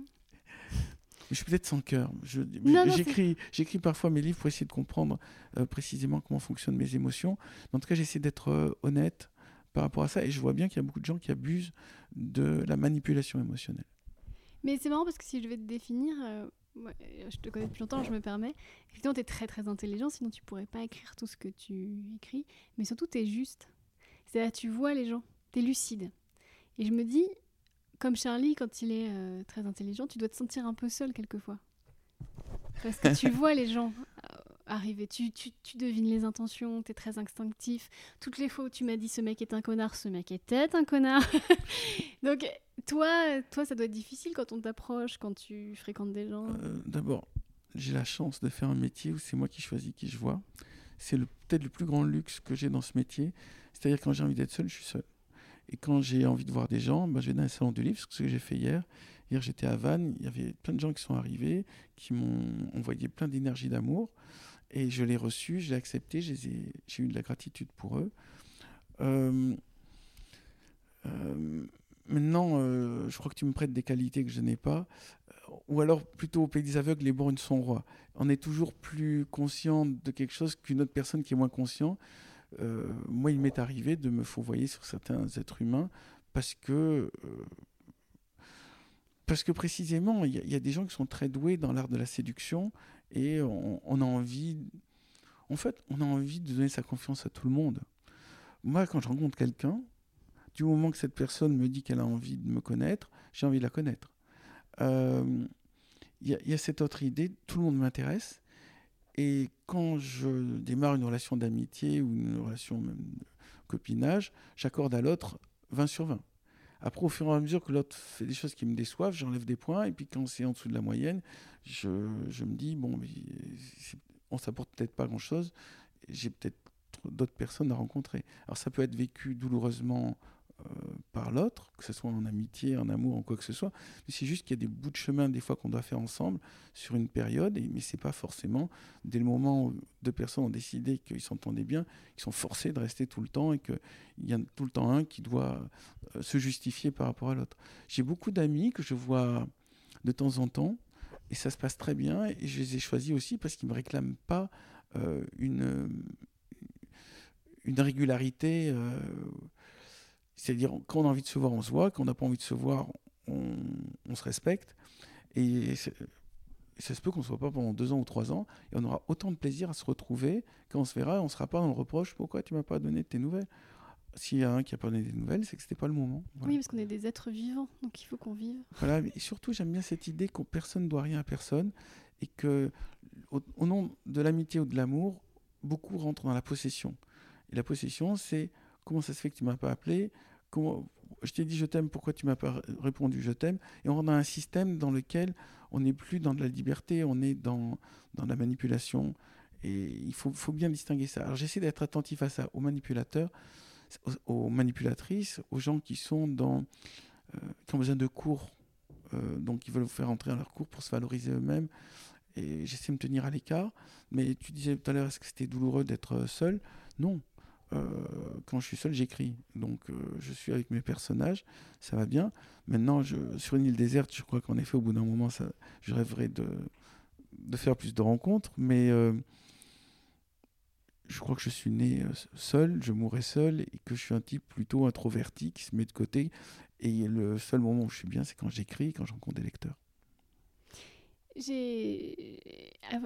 Je suis peut-être sans cœur. J'écris j'écris parfois mes livres pour essayer de comprendre euh, précisément comment fonctionnent mes émotions. En tout cas, j'essaie d'être euh, honnête par rapport à ça. Et je vois bien qu'il y a beaucoup de gens qui abusent de la manipulation émotionnelle. Mais c'est marrant parce que si je vais te définir, euh, je te connais depuis longtemps, je me permets. Effectivement, tu es très très intelligent, sinon tu pourrais pas écrire tout ce que tu écris. Mais surtout, tu es juste. C'est-à-dire, tu vois les gens, tu es lucide. Et je me dis, comme Charlie, quand il est euh, très intelligent, tu dois te sentir un peu seul quelquefois. Parce que tu vois les gens euh, arriver, tu, tu, tu, devines les intentions, tu es très instinctif. Toutes les fois où tu m'as dit ce mec est un connard, ce mec était un connard. Donc, toi, toi, ça doit être difficile quand on t'approche, quand tu fréquentes des gens. Euh, d'abord, j'ai la chance de faire un métier où c'est moi qui choisis qui je vois. C'est peut-être le plus grand luxe que j'ai dans ce métier. C'est-à-dire quand j'ai envie d'être seul, je suis seul. Et quand j'ai envie de voir des gens, bah, je vais dans un salon de livres, ce que j'ai fait hier. Hier, j'étais à Vannes, il y avait plein de gens qui sont arrivés, qui m'ont envoyé plein d'énergie d'amour. Et je l'ai reçu, je l'ai accepté, j'ai eu de la gratitude pour eux. Euh, euh, maintenant, euh, je crois que tu me prêtes des qualités que je n'ai pas. Ou alors, plutôt au pays des aveugles, les bornes sont rois. On est toujours plus conscient de quelque chose qu'une autre personne qui est moins conscient. moi, il m'est arrivé de me fourvoyer sur certains êtres humains parce que parce que précisément, il y, a des gens qui sont très doués dans l'art de la séduction et on, a envie, en fait, on a envie de donner sa confiance à tout le monde. Moi, quand je rencontre quelqu'un, du moment que cette personne me dit qu'elle a envie de me connaître, j'ai envie de la connaître. Euh, il y, a cette autre idée, tout le monde m'intéresse. Et quand je démarre une relation d'amitié ou une relation même de copinage, j'accorde à l'autre 20 sur 20. Après, au fur et à mesure que l'autre fait des choses qui me déçoivent, j'enlève des points. Et puis quand c'est en dessous de la moyenne, je, me dis, bon, on s'apporte peut-être pas grand-chose. J'ai peut-être d'autres personnes à rencontrer. Alors ça peut être vécu douloureusement par l'autre, que ce soit en amitié, en amour, en quoi que ce soit. C'est juste qu'il y a des bouts de chemin des fois qu'on doit faire ensemble sur une période, et, mais c'est pas forcément dès le moment où deux personnes ont décidé qu'ils s'entendaient bien, qu'ils sont forcés de rester tout le temps et qu'il y a tout le temps un qui doit euh, se justifier par rapport à l'autre. J'ai beaucoup d'amis que je vois de temps en temps, et ça se passe très bien, et je les ai choisis aussi parce qu'ils ne me réclament pas euh, une, une régularité. C'est-à-dire, quand on a envie de se voir, on se voit. Quand on n'a pas envie de se voir, on, se respecte. Et ça se peut qu'on ne se voit pas pendant deux ans ou trois ans. Et on aura autant de plaisir à se retrouver quand on se verra. On ne sera pas dans le reproche pourquoi tu m'as pas donné tes nouvelles? S'il y a un qui n'a pas donné des nouvelles, c'est que ce n'était pas le moment. Oui, parce qu'on est des êtres vivants, donc il faut qu'on vive. Voilà, et surtout, j'aime bien cette idée que personne ne doit rien à personne et que, au nom de l'amitié ou de l'amour, beaucoup rentrent dans la possession. Et la possession, c'est comment ça se fait que tu m'as pas appelé? Je t'ai dit je t'aime, pourquoi tu m'as pas répondu je t'aime Et on a un système dans lequel on n'est plus dans de la liberté, on est dans, dans la manipulation. Et il faut, faut bien distinguer ça. Alors j'essaie d'être attentif à ça, aux manipulateurs, aux, manipulatrices, aux gens qui sont dans, euh, qui ont besoin de cours, euh, donc ils veulent vous faire entrer dans leur cours pour se valoriser eux-mêmes. Et j'essaie de me tenir à l'écart. Mais tu disais tout à l'heure, est-ce que c'était douloureux d'être seul? Non. Euh, quand je suis seul, j'écris. Donc, euh, je suis avec mes personnages, ça va bien. Maintenant, sur une île déserte, je crois qu'en effet, au bout d'un moment, je rêverais de, de faire plus de rencontres, mais euh, je crois que je suis né seul, je mourrai seul, et que je suis un type plutôt introverti qui se met de côté. Et le seul moment où je suis bien, c'est quand j'écris, quand je rencontre des lecteurs.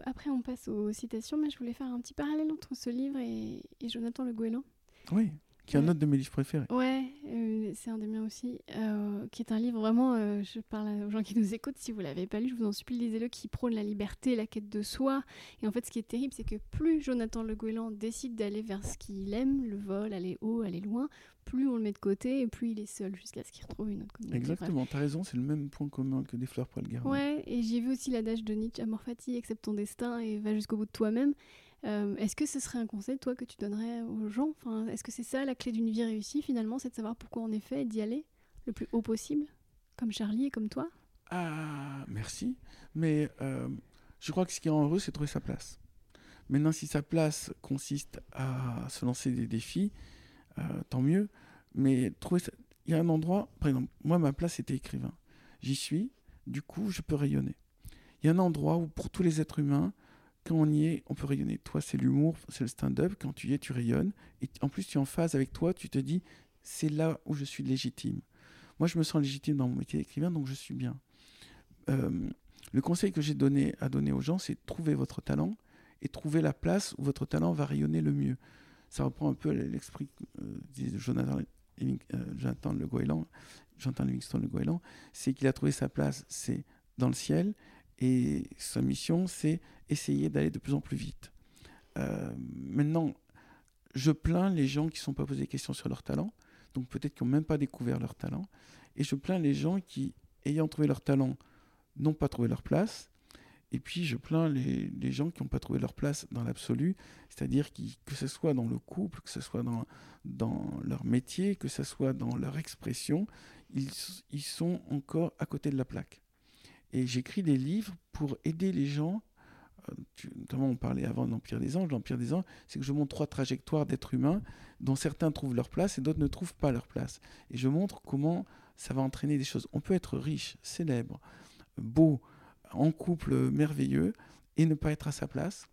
Après, on passe aux citations, mais je voulais faire un petit parallèle entre ce livre et, Jonathan Le Goéland. Oui, qui est un autre de mes livres préférés. Ouais, euh, c'est un des miens aussi. Euh, qui est un livre vraiment, euh, je parle aux gens qui nous écoutent, si vous l'avez pas lu, je vous en supplie, lisez-le, qui prône la liberté, la quête de soi. Et en fait, ce qui est terrible, c'est que plus Jonathan Le Goéland décide d'aller vers ce qu'il aime, le vol, aller haut, aller loin, plus on le met de côté et plus il est seul jusqu'à ce qu'il retrouve une autre communauté. Exactement, tu as raison, c'est le même point commun que des fleurs pour le garder. Ouais, et j'ai vu aussi l'adage de Nietzsche, Amor fati, accepte ton destin et va jusqu'au bout de toi-même. Euh, est-ce que ce serait un conseil, toi, que tu donnerais aux gens? Enfin, Est-ce que c'est ça la clé d'une vie réussie, finalement, c'est de savoir pourquoi on est fait et d'y aller le plus haut possible, comme Charlie et comme toi? Ah, merci. Mais euh, je crois que ce qui rend heureux, c'est trouver sa place. Maintenant, si sa place consiste à se lancer des défis, tant mieux. Mais trouver il y a un endroit, par exemple, moi, ma place était écrivain. J'y suis, du coup, je peux rayonner. Il y a un endroit où, pour tous les êtres humains, quand on y est, on peut rayonner. Toi, c'est l'humour, c'est le stand-up. Quand tu y es, tu rayonnes. Et en plus, tu es en phase avec toi. Tu te dis, c'est là où je suis légitime. Moi, je me sens légitime dans mon métier d'écrivain, donc je suis bien. Euh, le conseil que j'ai donné à donner aux gens, c'est trouver votre talent et trouver la place où votre talent va rayonner le mieux. Ça reprend un peu l'esprit euh, de Jonathan, euh, Jonathan Le Goéland, Livingston Le Goéland, c'est qu'il a trouvé sa place, c'est dans le ciel, et sa mission, c'est essayer d'aller de plus en plus vite. Euh, maintenant, je plains les gens qui ne sont pas posés des questions sur leur talent, donc peut-être qui n'ont même pas découvert leur talent, et je plains les gens qui, ayant trouvé leur talent, n'ont pas trouvé leur place, et puis je plains les, gens qui n'ont pas trouvé leur place dans l'absolu, c'est-à-dire que ce soit dans le couple, que ce soit dans, leur métier, que ce soit dans leur expression, ils, ils sont encore à côté de la plaque. Et j'écris des livres pour aider les gens. Euh, notamment, on parlait avant de l'Empire des Anges. L'Empire des Anges, c'est que je montre trois trajectoires d'êtres humains dont certains trouvent leur place et d'autres ne trouvent pas leur place. Et je montre comment ça va entraîner des choses. On peut être riche, célèbre, beau, en couple merveilleux et ne pas être à sa place.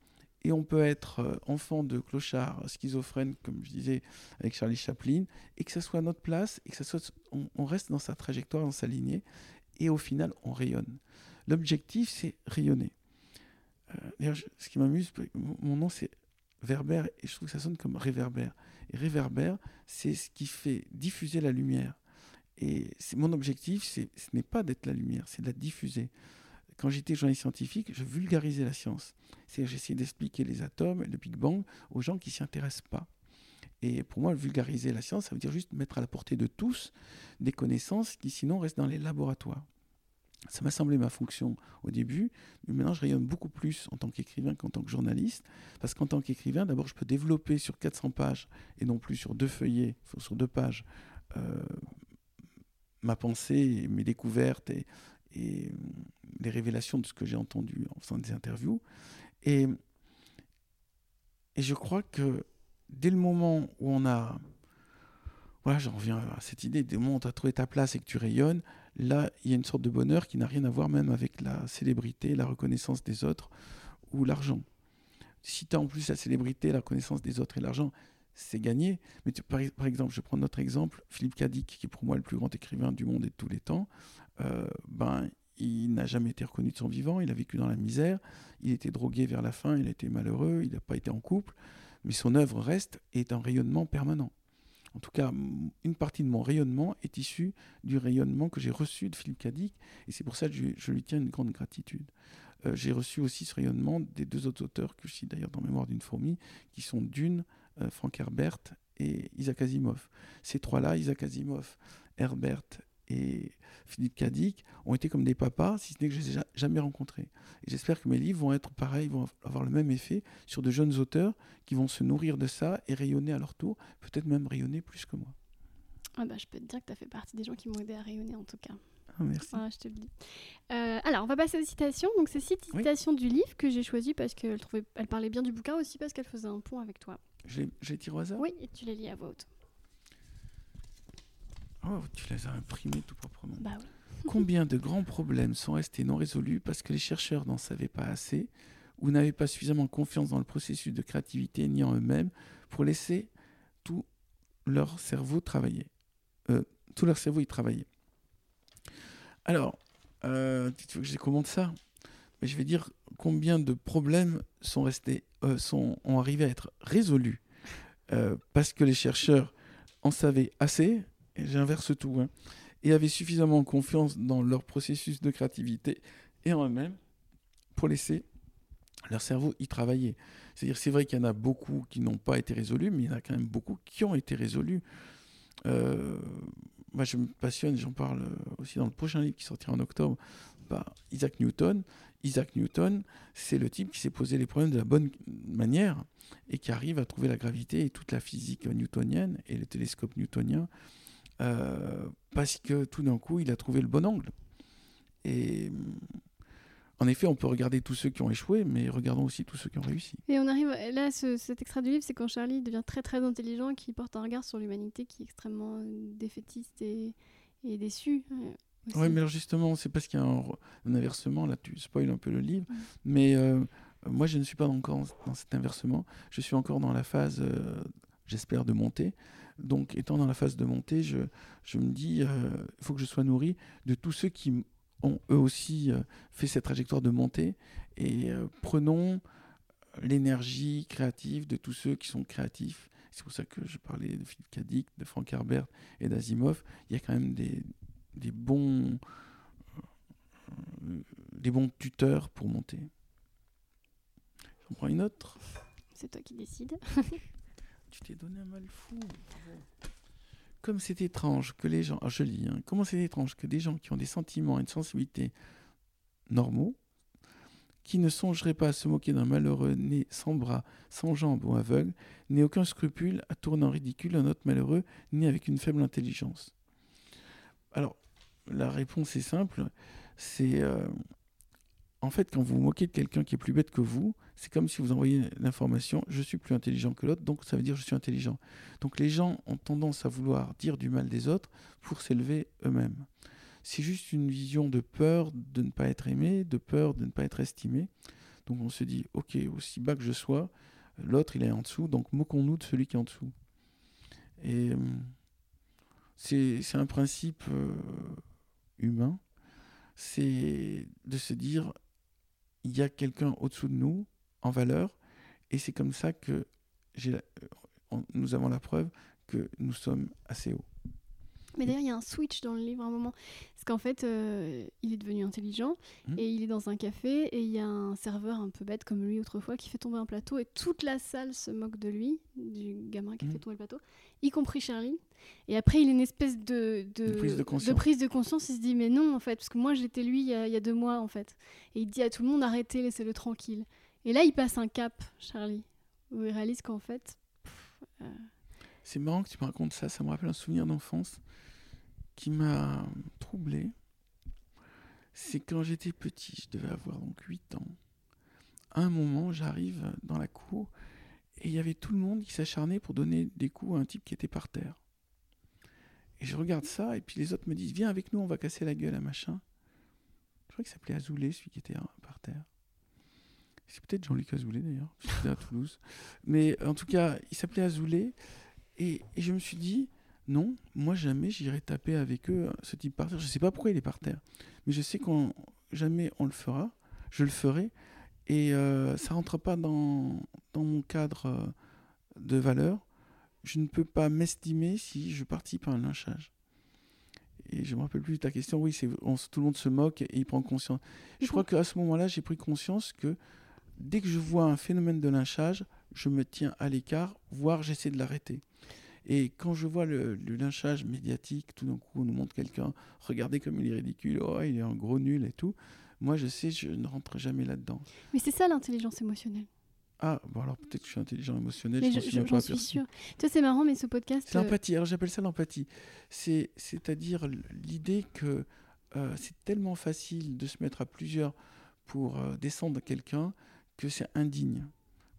Et on peut être euh, enfant de clochard, schizophrène, comme je disais avec Charlie Chaplin, et que ce soit notre place, et que ça soit, on reste dans sa trajectoire, dans sa lignée, et au final, on rayonne. L'objectif, c'est rayonner. Euh, ce qui m'amuse, mon nom c'est Verber et je trouve que ça sonne comme réverbère. Et réverbère, c'est ce qui fait diffuser la lumière. Et mon objectif, ce n'est pas d'être la lumière, c'est de la diffuser. Quand j'étais journaliste scientifique, je vulgarisais la science. C'est-à-dire j'essayais d'expliquer les atomes, le Big Bang aux gens qui s'y intéressent pas. Et pour moi, vulgariser la science, ça veut dire juste mettre à la portée de tous des connaissances qui sinon restent dans les laboratoires. Ça m'a semblé ma fonction au début, mais maintenant je rayonne beaucoup plus en tant qu'écrivain qu'en tant que journaliste, parce qu'en tant qu'écrivain, d'abord je peux développer sur 400 pages, et non plus sur deux feuillets, sur deux pages, euh, ma pensée, mes découvertes et, les révélations de ce que j'ai entendu en faisant des interviews. Et, et je crois que dès le moment où on a... Voilà, j'en reviens à cette idée, dès le moment où tu as trouvé ta place et que tu rayonnes, là, il y a une sorte de bonheur qui n'a rien à voir même avec la célébrité, la reconnaissance des autres ou l'argent. Si tu as en plus la célébrité, la reconnaissance des autres et l'argent, c'est gagné. Mais par, exemple, je prends notre exemple, Philippe Cadic, qui est pour moi le plus grand écrivain du monde et de tous les temps, euh, ben, il n'a jamais été reconnu de son vivant, il a vécu dans la misère, il était drogué vers la fin, il a été malheureux, il n'a pas été en couple, mais son œuvre reste et est un rayonnement permanent. En tout cas, une partie de mon rayonnement est issue du rayonnement que j'ai reçu de Philippe Cadic, et c'est pour ça que je, lui tiens une grande gratitude. Euh, j'ai reçu aussi ce rayonnement des deux autres auteurs que je cite d'ailleurs dans Mémoire d'une fourmi, qui sont Dune, Frank Herbert et Isaac Asimov. Ces trois-là, Isaac Asimov, Herbert et Philippe Cadic ont été comme des papas, si ce n'est que je ne les ai jamais rencontrés. Et j'espère que mes livres vont être pareils, vont avoir le même effet sur de jeunes auteurs qui vont se nourrir de ça et rayonner à leur tour, peut-être même rayonner plus que moi. Ah bah, je peux te dire que tu as fait partie des gens qui m'ont aidé à rayonner en tout cas. Ah, merci. je te le dis. Euh, alors, on va passer aux citations. Donc, c'est six citations du livre que j'ai choisi parce qu'elle elle parlait bien du bouquin aussi parce qu'elle faisait un pont avec toi. J'ai tiré au hasard Oui, et tu les lis à voix haute. Oh, tu les as imprimés tout proprement. Bah oui. Combien de grands problèmes sont restés non résolus parce que les chercheurs n'en savaient pas assez ou n'avaient pas suffisamment confiance dans le processus de créativité ni en eux-mêmes pour laisser tout leur cerveau travailler. Euh, tout leur cerveau y travailler. Alors, euh, tu veux que je commente ça? Mais je vais dire combien de problèmes sont restés, euh, sont, ont arrivé à être résolus parce que les chercheurs en savaient assez et j'inverse tout, hein, et avaient suffisamment confiance dans leur processus de créativité et en eux-mêmes pour laisser leur cerveau y travailler. C'est-à-dire, c'est vrai qu'il y en a beaucoup qui n'ont pas été résolus, mais il y en a quand même beaucoup qui ont été résolus. Euh, moi, je me passionne, j'en parle aussi dans le prochain livre qui sortira en octobre, par Isaac Newton. Isaac Newton, c'est le type qui s'est posé les problèmes de la bonne manière et qui arrive à trouver la gravité et toute la physique newtonienne et le télescope newtonien euh, parce que tout d'un coup, il a trouvé le bon angle. Et en effet, on peut regarder tous ceux qui ont échoué, mais regardons aussi tous ceux qui ont réussi. Et on arrive là, cet extrait du livre, c'est quand Charlie devient très très intelligent, qui porte un regard sur l'humanité qui est extrêmement défaitiste et, et déçu. Oui, mais alors justement, c'est parce qu'il y a un, un inversement. Là, tu spoil un peu le livre. Mais euh, moi, je ne suis pas encore dans cet inversement. Je suis encore dans la phase, euh, j'espère, de montée. Donc, étant dans la phase de montée, je, je me dis, il faut que je sois nourri de tous ceux qui ont eux aussi euh, fait cette trajectoire de montée. Et euh, prenons l'énergie créative de tous ceux qui sont créatifs. C'est pour ça que je parlais de Philippe Cadic, de Frank Herbert et d'Asimov. Il y a quand même des, des bons euh, des bons tuteurs pour monter. J'en prends une autre. C'est toi qui décides. Tu t'es donné un mal fou. Comme c'est étrange que les gens. Ah, je lis. hein. Comment c'est étrange que des gens qui ont des sentiments et une sensibilité normaux, qui ne songeraient pas à se moquer d'un malheureux né sans bras, sans jambes ou aveugle, n'aient aucun scrupule à tourner en ridicule un autre malheureux né avec une faible intelligence. Alors, la réponse est simple. C'est. euh, en fait, quand vous vous moquez de quelqu'un qui est plus bête que vous, c'est comme si vous envoyez l'information je suis plus intelligent que l'autre, donc ça veut dire je suis intelligent. Donc les gens ont tendance à vouloir dire du mal des autres pour s'élever eux-mêmes. C'est juste une vision de peur de ne pas être aimé, de peur de ne pas être estimé. Donc on se dit ok, aussi bas que je sois, l'autre il est en dessous, donc moquons-nous de celui qui est en dessous. Et euh, c'est un principe euh, humain, c'est de se dire il y a quelqu'un au-dessous de nous en valeur, et c'est comme ça que euh, nous avons la preuve que nous sommes assez hauts. Mais d'ailleurs, il y a un switch dans le livre à un moment. Parce qu'en fait, euh, il est devenu intelligent Mhm. et il est dans un café et il y a un serveur un peu bête comme lui autrefois qui fait tomber un plateau et toute la salle se moque de lui, du gamin qui a Mhm. fait tomber le plateau, y compris Charlie. Et après, il a une espèce de, de, De prise de conscience. prise de conscience. Il se dit, mais non, en fait, parce que moi, j'étais lui il y, a, il y a deux mois, en fait. Et il dit à tout le monde, arrêtez, laissez-le tranquille. Et là, il passe un cap, Charlie, où il réalise qu'en fait, pff, euh, C'est marrant que tu me racontes ça, ça me rappelle un souvenir d'enfance qui m'a troublé. C'est quand j'étais petit, je devais avoir donc 8 ans. À un moment, j'arrive dans la cour et il y avait tout le monde qui s'acharnait pour donner des coups à un type qui était par terre. Et je regarde ça et puis les autres me disent Viens avec nous, on va casser la gueule à machin. Je crois qu'il s'appelait Azoulay, celui qui était hein, par terre. C'est peut-être Jean-Luc Azoulay d'ailleurs, c'était à Toulouse. Mais en tout cas, il s'appelait Azoulay. Et, et je me suis dit, non, moi jamais j'irai taper avec eux ce type par terre. Je ne sais pas pourquoi il est par terre, mais je sais qu'on jamais on le fera, je le ferai, et euh, ça rentre pas dans, dans mon cadre euh, de valeur. Je ne peux pas m'estimer si je participe à un lynchage. Et je me rappelle plus de ta question. Oui, c'est tout le monde se moque et il prend conscience. Je crois qu'à ce moment-là, j'ai pris conscience que dès que je vois un phénomène de lynchage, je me tiens à l'écart, voire j'essaie de l'arrêter. Et quand je vois le, le lynchage médiatique, tout d'un coup, on nous montre quelqu'un, regardez comme il est ridicule, oh, il est un gros nul et tout. Moi, je sais, je ne rentre jamais là-dedans. mais c'est ça l'intelligence émotionnelle. Ah, bon, alors peut-être que je suis intelligent émotionnel, Mais je je- je- pas. suis sûre. Tu vois, c'est marrant, mais ce podcast. C'est euh, l'empathie. Alors j'appelle ça l'empathie. C'est, c'est-à-dire l'idée que euh, c'est tellement facile de se mettre à plusieurs pour euh, descendre quelqu'un que c'est indigne.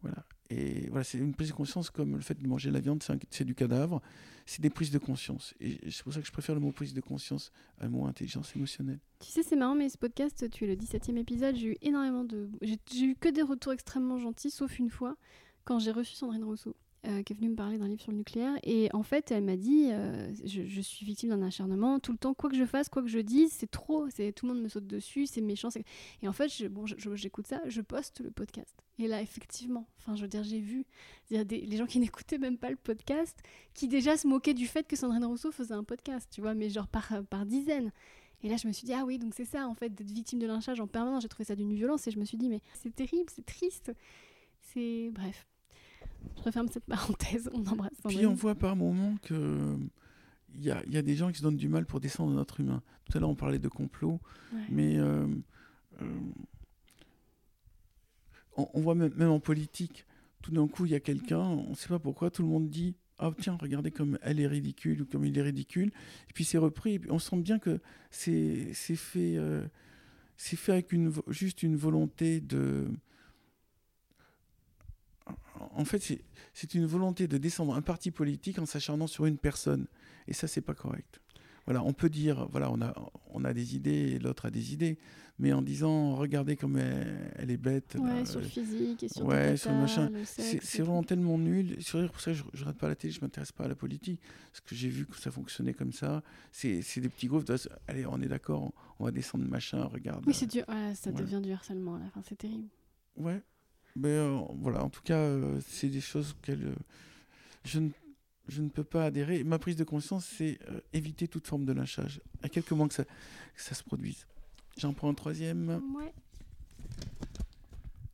Voilà. Et voilà, c'est une prise de conscience comme le fait de manger la viande, c'est, du cadavre. C'est des prises de conscience. Et c'est pour ça que je préfère le mot prise de conscience à le mot intelligence émotionnelle. Tu sais, c'est marrant, mais ce podcast, tu es le 17e épisode, j'ai eu énormément de. J'ai eu que des retours extrêmement gentils, sauf une fois, quand j'ai reçu Sandrine Rousseau, euh, qui est venue me parler d'un livre sur le nucléaire. Et en fait, elle m'a dit euh, je, suis victime d'un acharnement, tout le temps, quoi que je fasse, quoi que je dise, c'est trop, c'est tout le monde me saute dessus, c'est méchant. Et en fait, je- j'écoute ça, je poste le podcast. Et là, effectivement, enfin, je veux dire, j'ai vu des- les gens qui n'écoutaient même pas le podcast, qui déjà se moquaient du fait que Sandrine Rousseau faisait un podcast, tu vois, mais genre par, par dizaines. Et là, je me suis dit, ah oui, donc c'est ça, en fait, d'être victime de lynchage en permanence. J'ai trouvé ça d'une violence et je me suis dit, mais c'est terrible, c'est triste. C'est. Bref. Je referme cette parenthèse. On embrasse Puis on voit par moments que il y a, il y a des gens qui se donnent du mal pour descendre notre humain. Tout à l'heure, on parlait de complot. Ouais. Mais euh, euh, on, on voit même, même en politique, tout d'un coup, il y a quelqu'un, on ne sait pas pourquoi, tout le monde dit Ah, tiens, regardez comme elle est ridicule ou comme il est ridicule. Et puis c'est repris, et puis on sent bien que c'est fait, euh, avec une, juste une volonté de. En fait, c'est- une volonté de descendre un parti politique en s'acharnant sur une personne. Et ça, c'est pas correct. voilà, on peut dire, voilà, on a, on a des idées et l'autre a des idées, mais en disant, regardez comme elle, est bête. Ouais, sur le physique et sur, ouais, sur le machin. C'est vraiment tellement nul. C'est pour ça que je, ne regarde pas la télé, je m'intéresse pas à la politique, parce que j'ai vu que ça fonctionnait comme ça. C'est des petits groupes. Allez, on est d'accord, on, va descendre machin, regarde. Oui, c'est dur. ça devient du harcèlement à la fin, c'est terrible. Ouais. Mais euh, voilà, en tout cas, euh, c'est des choses que je ne je ne peux pas adhérer. Ma prise de conscience, c'est euh, éviter toute forme de lynchage, à quelques mois que ça, ça se produise. J'en prends un troisième.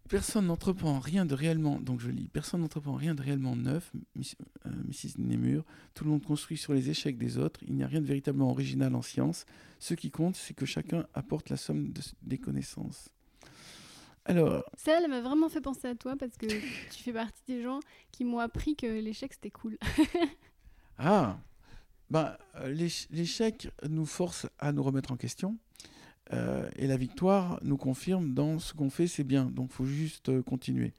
Personne n'entreprend rien de réellement, donc je lis, personne n'entreprend rien de réellement neuf, Mrs. Euh, Nemur. Tout le monde construit sur les échecs des autres. Il n'y a rien de véritablement original en science. Ce qui compte, c'est que chacun apporte la somme des connaissances. Alors. Celle, elle m'a vraiment fait penser à toi parce que tu fais partie des gens qui m'ont appris que l'échec c'était cool. ah, bah, l'échec nous force à nous remettre en question. Euh, et la victoire nous confirme dans ce qu'on fait, c'est bien. Donc, il faut juste euh, continuer.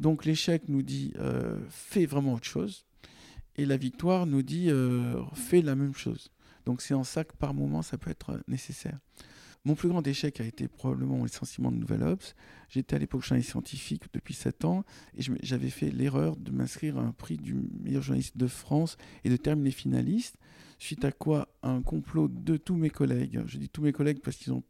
Donc, l'échec nous dit euh, fais vraiment autre chose. Et la victoire nous dit fais la même chose. Donc, c'est en ça que par moment, ça peut être nécessaire. Mon plus grand échec a été probablement le licenciement de Nouvelle Ops. J'étais à l'époque journaliste scientifique depuis 7 ans et j'avais fait l'erreur de m'inscrire à un prix du meilleur journaliste de France et de terminer finaliste, suite à quoi un complot de tous mes collègues, je dis tous mes collègues parce qu'ils ont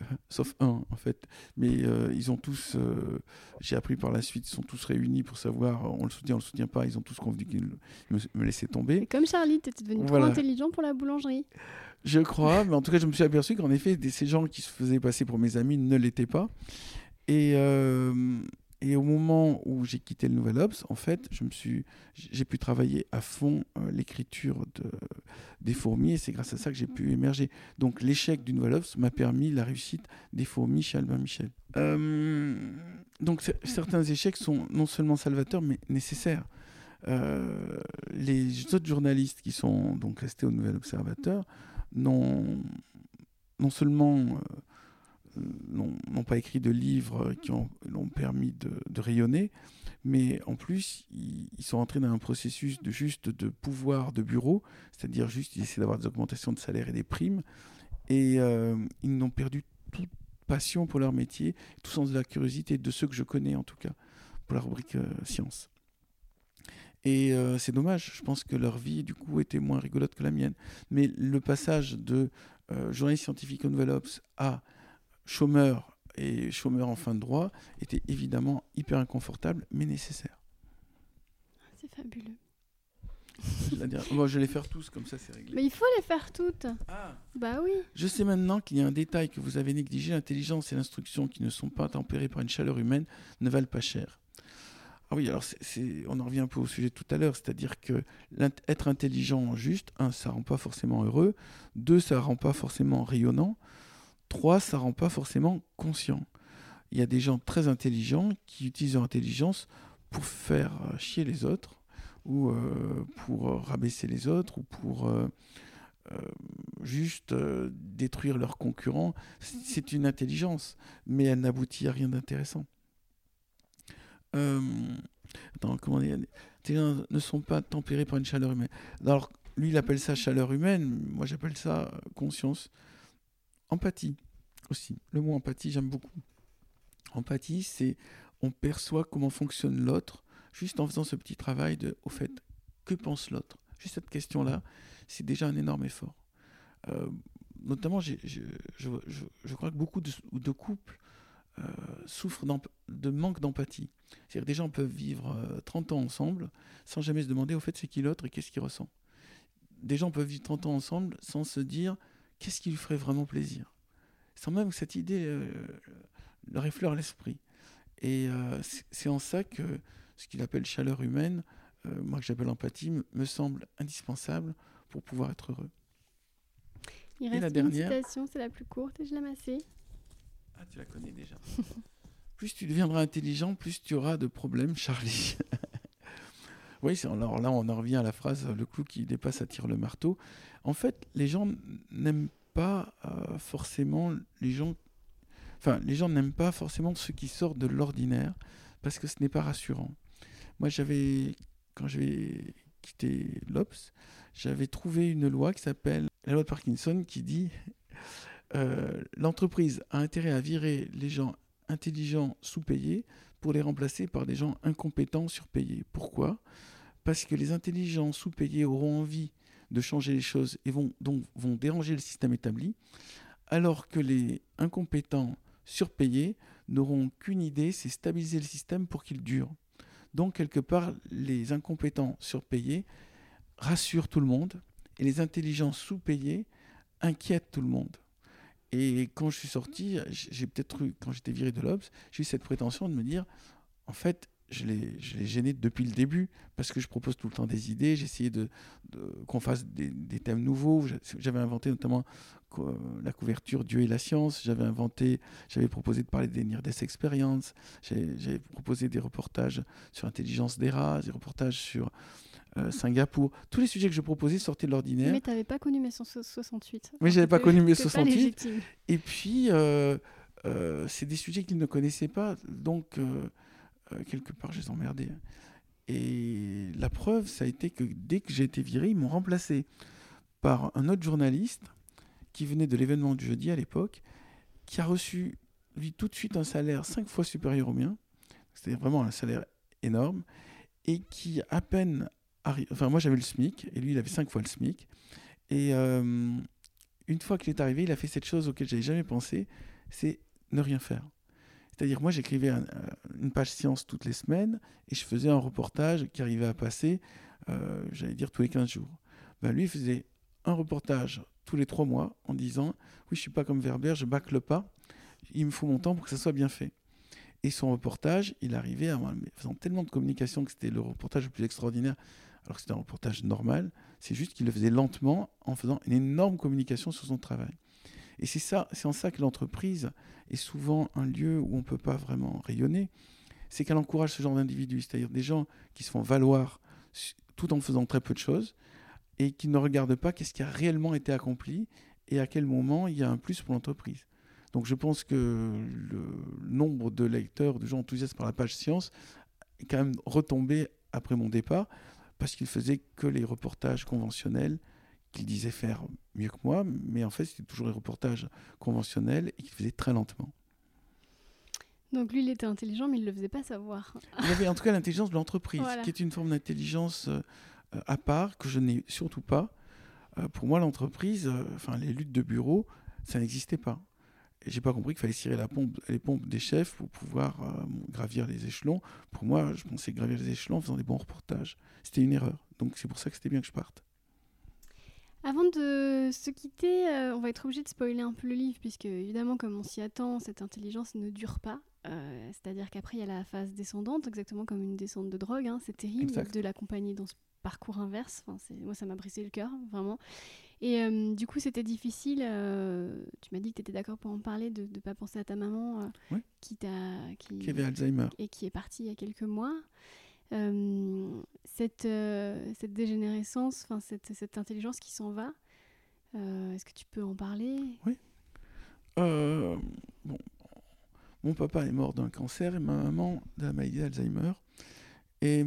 sauf un en fait. Mais euh, ils ont tous, euh, j'ai appris par la suite, ils sont tous réunis pour savoir, on le soutient, on le soutient pas, ils ont tous convenu qu'ils me, me laissaient tomber. Et comme Charlie, tu étais devenu trop intelligent pour la boulangerie. Je crois, mais en tout cas, je me suis aperçu qu'en effet, ces gens qui se faisaient passer pour mes amis ne l'étaient pas. Et, euh, et au moment où j'ai quitté le Nouvel Obs, en fait, je me suis, j'ai pu travailler à fond euh, l'écriture de, des fourmis et c'est grâce à ça que j'ai pu émerger. Donc l'échec du Nouvel Obs m'a permis la réussite des fourmis chez Albin Michel. Euh, donc certains échecs sont non seulement salvateurs mais nécessaires. les autres journalistes qui sont donc restés au Nouvel Observateur non, non seulement euh, n'ont pas écrit de livres qui ont, l'ont permis de, rayonner, mais en plus, ils, sont entrés dans un processus de juste de pouvoir de bureau, c'est-à-dire juste ils essaient d'avoir des augmentations de salaire et des primes, et euh, ils n'ont perdu toute passion pour leur métier, tout sens de la curiosité, de ceux que je connais en tout cas, pour la rubrique euh, science. Et euh, c'est dommage, je pense que leur vie, du coup, était moins rigolote que la mienne. Mais le passage de euh, journaliste scientifique au Nouvel Ops à chômeur et chômeur en fin de droit était évidemment hyper inconfortable, mais nécessaire. C'est fabuleux. Moi, je vais les faire tous, comme ça c'est réglé. Mais il faut les faire toutes. Ah. Bah oui. Je sais maintenant qu'il y a un détail que vous avez négligé. L'intelligence et l'instruction qui ne sont pas tempérées par une chaleur humaine ne valent pas cher. Ah oui, alors on en revient un peu au sujet de tout à l'heure, c'est-à-dire que être intelligent, juste, un, ça rend pas forcément heureux, deux, ça rend pas forcément rayonnant, trois, ça rend pas forcément conscient. Il y a des gens très intelligents qui utilisent leur intelligence pour faire euh, chier les autres, ou euh, pour euh, rabaisser les autres, ou pour juste détruire leurs concurrents. C'est une intelligence, mais elle n'aboutit à rien d'intéressant. Euh, comment dire, ne sont pas tempérés par une chaleur humaine. Alors, lui, il appelle ça chaleur humaine, moi j'appelle ça conscience. Empathie aussi. Le mot empathie, j'aime beaucoup. Empathie, c'est on perçoit comment fonctionne l'autre juste en faisant ce petit travail de, au fait, que pense l'autre? Juste cette question-là, c'est déjà un énorme effort. Euh, notamment, je, crois que beaucoup de, couples euh, souffrent de manque d'empathie. C'est-à-dire des gens peuvent vivre 30 euh, ans ensemble sans jamais se demander au fait c'est qui l'autre et qu'est-ce qu'il ressent. Des gens peuvent vivre 30 ans ensemble sans se dire qu'est-ce qui lui ferait vraiment plaisir? Sans même que cette idée euh, leur effleure l'esprit. Et c'est en ça que ce qu'il appelle chaleur humaine, moi que j'appelle empathie, me semble indispensable pour pouvoir être heureux. Il reste la dernière, une citation, c'est la plus courte et je l'aime assez. Ah, tu la connais déjà. plus tu deviendras intelligent, plus tu auras de problèmes, Charlie. oui, alors là, on en revient à la phrase le clou qui dépasse attire le marteau. En fait, les gens n'aiment pas euh, forcément les gens. Enfin, les gens n'aiment pas forcément ce qui sort de l'ordinaire parce que ce n'est pas rassurant. Moi, j'avais, quand j'avais quitté l'OPS, j'avais trouvé une loi qui s'appelle la loi de Parkinson qui dit euh, l'entreprise a intérêt à virer les gens intelligents sous-payés pour les remplacer par des gens incompétents surpayés. Pourquoi? Parce que les intelligents sous-payés auront envie de changer les choses et vont donc déranger le système établi, alors que les incompétents surpayés n'auront qu'une idée, c'est stabiliser le système pour qu'il dure. Donc quelque part, les incompétents surpayés rassurent tout le monde et les intelligents sous-payés inquiètent tout le monde. Et quand je suis sorti, j'ai peut-être eu, quand j'étais viré de l'Obs, j'ai eu cette prétention de me dire, en fait, je l'ai gêné depuis le début parce que je propose tout le temps des idées. J'ai essayé de, qu'on fasse des, thèmes nouveaux. J'avais inventé notamment la couverture Dieu et la science. J'avais inventé, j'avais proposé de parler des Near Death Experience. J'avais proposé des reportages sur l'intelligence des rats, des reportages sur euh, Singapour. Tous les sujets que je proposais sortaient de l'ordinaire. Mais tu n'avais pas connu mai 68. Mais j'avais pas connu mai 68. Et puis, euh, euh, c'est des sujets qu'ils ne connaissaient pas. Donc, quelque part, je les emmerdais. Et la preuve, ça a été que dès que j'ai été viré, ils m'ont remplacé par un autre journaliste qui venait de l'événement du jeudi à l'époque, qui a reçu, lui, tout de suite un salaire cinq fois supérieur au mien. C'était vraiment un salaire énorme. Et qui, à peine Enfin, moi j'avais le SMIC et lui il avait cinq fois le SMIC. Et euh, une fois qu'il est arrivé, il a fait cette chose auquel j'avais jamais pensé, c'est ne rien faire. C'est-à-dire, moi j'écrivais une page science toutes les semaines et je faisais un reportage qui arrivait à passer, euh, j'allais dire, tous les 15 jours. Ben, lui, il faisait un reportage tous les trois mois en disant Oui, je suis pas comme Verber, je bâcle pas, il me faut mon temps pour que ça soit bien fait. Et son reportage, il arrivait en faisant tellement de communication que c'était le reportage le plus extraordinaire alors que c'était un reportage normal, c'est juste qu'il le faisait lentement en faisant une énorme communication sur son travail. Et c'est ça, c'est en ça que l'entreprise est souvent un lieu où on ne peut pas vraiment rayonner, c'est qu'elle encourage ce genre d'individus, c'est-à-dire des gens qui se font valoir tout en faisant très peu de choses et qui ne regardent pas qu'est-ce qui a réellement été accompli et à quel moment il y a un plus pour l'entreprise. Donc je pense que le nombre de lecteurs, de gens enthousiastes par la page science est quand même retombé après mon départ, parce qu'il faisait que les reportages conventionnels qu'il disait faire mieux que moi, mais en fait c'était toujours les reportages conventionnels et qu'il faisait très lentement. Donc lui, il était intelligent, mais il ne le faisait pas savoir. Il avait en tout cas l'intelligence de l'entreprise, qui est une forme d'intelligence euh, à part que je n'ai surtout pas. Euh, pour moi, l'entreprise, euh, enfin les luttes de bureau, ça n'existait pas. Et j'ai pas compris qu'il fallait cirer la pompe, les pompes des chefs pour pouvoir gravir les échelons. Pour moi, je pensais gravir les échelons en faisant des bons reportages c'était une erreur. Donc c'est pour ça que c'était bien que je parte. Avant de se quitter, euh, on va être obligé de spoiler un peu le livre, puisque évidemment, comme on s'y attend, cette intelligence ne dure pas. Euh, c'est-à-dire qu'après, il y a la phase descendante, exactement comme une descente de drogue. Hein. C'est terrible de l'accompagner dans ce parcours inverse. Enfin, moi, ça m'a brisé le cœur, vraiment. Et euh, du coup, c'était difficile. tu m'as dit que tu étais d'accord pour en parler, de ne pas penser à ta maman qui, qui, qui avait Alzheimer. Et qui est partie il y a quelques mois. Euh, cette, euh, cette dégénérescence, cette, cette, intelligence qui s'en va, euh, est-ce que tu peux en parler? Oui. bon, mon papa est mort d'un cancer et ma maman la maladie d'Alzheimer. Et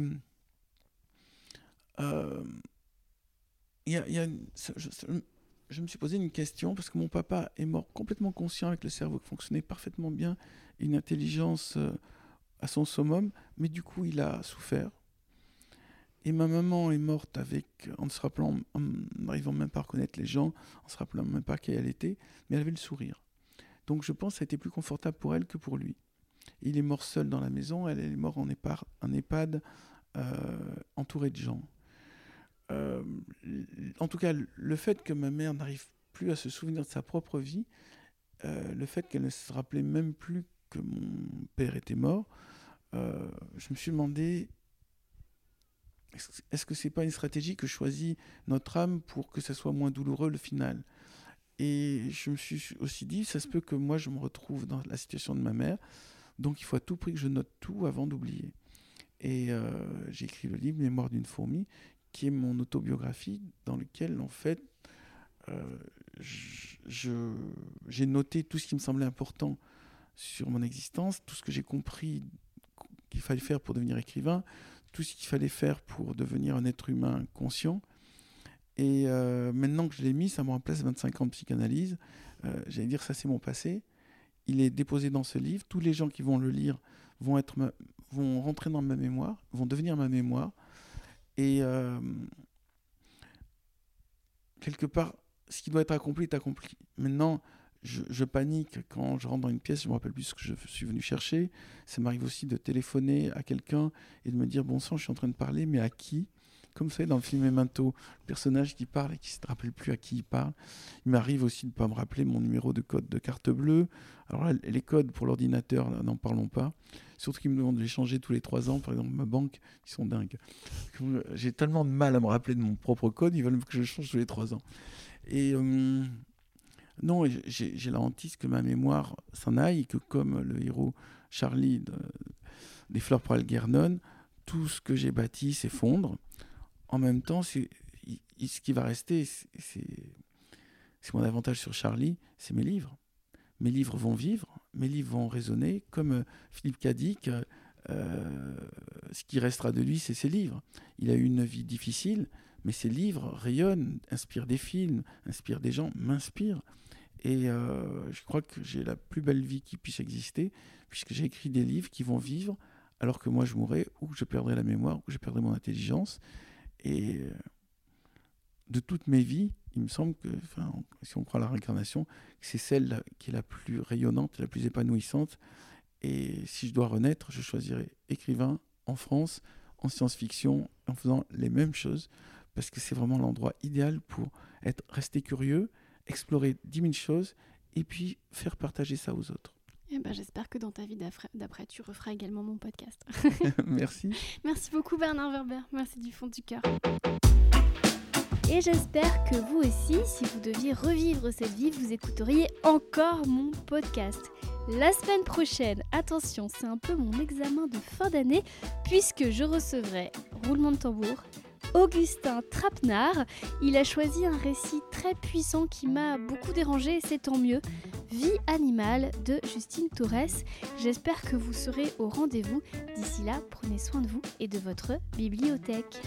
y y a je, me suis posé une question parce que mon papa est mort complètement conscient avec le cerveau qui fonctionnait parfaitement bien, une intelligence à son summum, mais du coup, il a souffert. Et ma maman est morte avec, en ne se rappelant, en n'arrivant même pas à reconnaître les gens, en ne se rappelant même pas qui elle était, mais elle avait le sourire. Donc je pense que ça a été plus confortable pour elle que pour lui. Il est mort seul dans la maison, elle, est morte en EHPAD, en EHPAD euh, entourée de gens. Euh, en tout cas, le fait que ma mère n'arrive plus à se souvenir de sa propre vie, euh, le fait qu'elle ne se rappelait même plus que mon père était mort, euh, je me suis demandé est-ce que c'est pas une stratégie que choisit notre âme pour que ça soit moins douloureux le final? Et je me suis aussi dit, ça se peut que moi je me retrouve dans la situation de ma mère, donc il faut à tout prix que je note tout avant d'oublier. Et j'ai écrit le livre Mémoire d'une fourmi, qui est mon autobiographie, dans lequel en fait euh, j'ai noté tout ce qui me semblait important sur mon existence, tout ce que j'ai compris qu'il fallait faire pour devenir écrivain, tout ce qu'il fallait faire pour devenir un être humain conscient. Et euh, maintenant que je l'ai mis, ça me remplace 25 ans de psychanalyse. Euh, j'allais dire, ça c'est mon passé. Il est déposé dans ce livre. Tous les gens qui vont le lire vont, être vont rentrer dans ma mémoire, vont devenir ma mémoire. Et euh, quelque part, ce qui doit être accompli est accompli. Maintenant, je, panique quand je rentre dans une pièce, je me rappelle plus ce que je suis venu chercher. Ça m'arrive aussi de téléphoner à quelqu'un et de me dire, bon sang, je suis en train de parler, mais à qui? Comme savez, dans le film Memento, le personnage qui parle et qui ne se rappelle plus à qui il parle. Il m'arrive aussi de ne pas me rappeler mon numéro de code de carte bleue. Alors là, les codes pour l'ordinateur, n'en parlons pas. Surtout qu'ils me demandent de les changer tous les trois ans. Par exemple, ma banque, ils sont dingues. J'ai tellement de mal à me rappeler de mon propre code, ils veulent que je le change tous les trois ans. Et... Euh, non, j'ai la hantise que ma mémoire s'en aille, que comme le héros Charlie des Fleurs pour Algernon, tout ce que j'ai bâti s'effondre. En même temps, ce qui va rester, c'est mon avantage sur Charlie, c'est mes livres. Mes livres vont vivre, mes livres vont résonner, comme euh, Philippe Cadic, euh, ce qui restera de lui, c'est ses livres. Il a eu une vie difficile, mais ses livres rayonnent, inspirent des films, inspirent des gens, m'inspirent. Et euh, je crois que j'ai la plus belle vie qui puisse exister, puisque j'ai écrit des livres qui vont vivre alors que moi je mourrai, ou je perdrai la mémoire, ou je perdrai mon intelligence. Et euh, de toutes mes vies, il me semble que, si on croit à la réincarnation, c'est celle qui est la plus rayonnante, la plus épanouissante. Et si je dois renaître, je choisirai écrivain en France, en science-fiction, en faisant les mêmes choses, parce que c'est vraiment l'endroit idéal pour être resté curieux, explorer 10 000 choses et puis faire partager ça aux autres. Eh ben, J'espère que dans ta vie d'après, tu referas également mon podcast. Merci. Merci beaucoup Bernard Werber. Merci du fond du cœur. Et j'espère que vous aussi, si vous deviez revivre cette vie, vous écouteriez encore mon podcast. La semaine prochaine, attention, c'est un peu mon examen de fin d'année, puisque je recevrai, roulement de tambour, Augustin Trapenard. Il a choisi un récit très puissant qui m'a beaucoup dérangé c'est tant mieux. Vie animale de Justine Torres. J'espère que vous serez au rendez-vous. D'ici là, prenez soin de vous et de votre bibliothèque.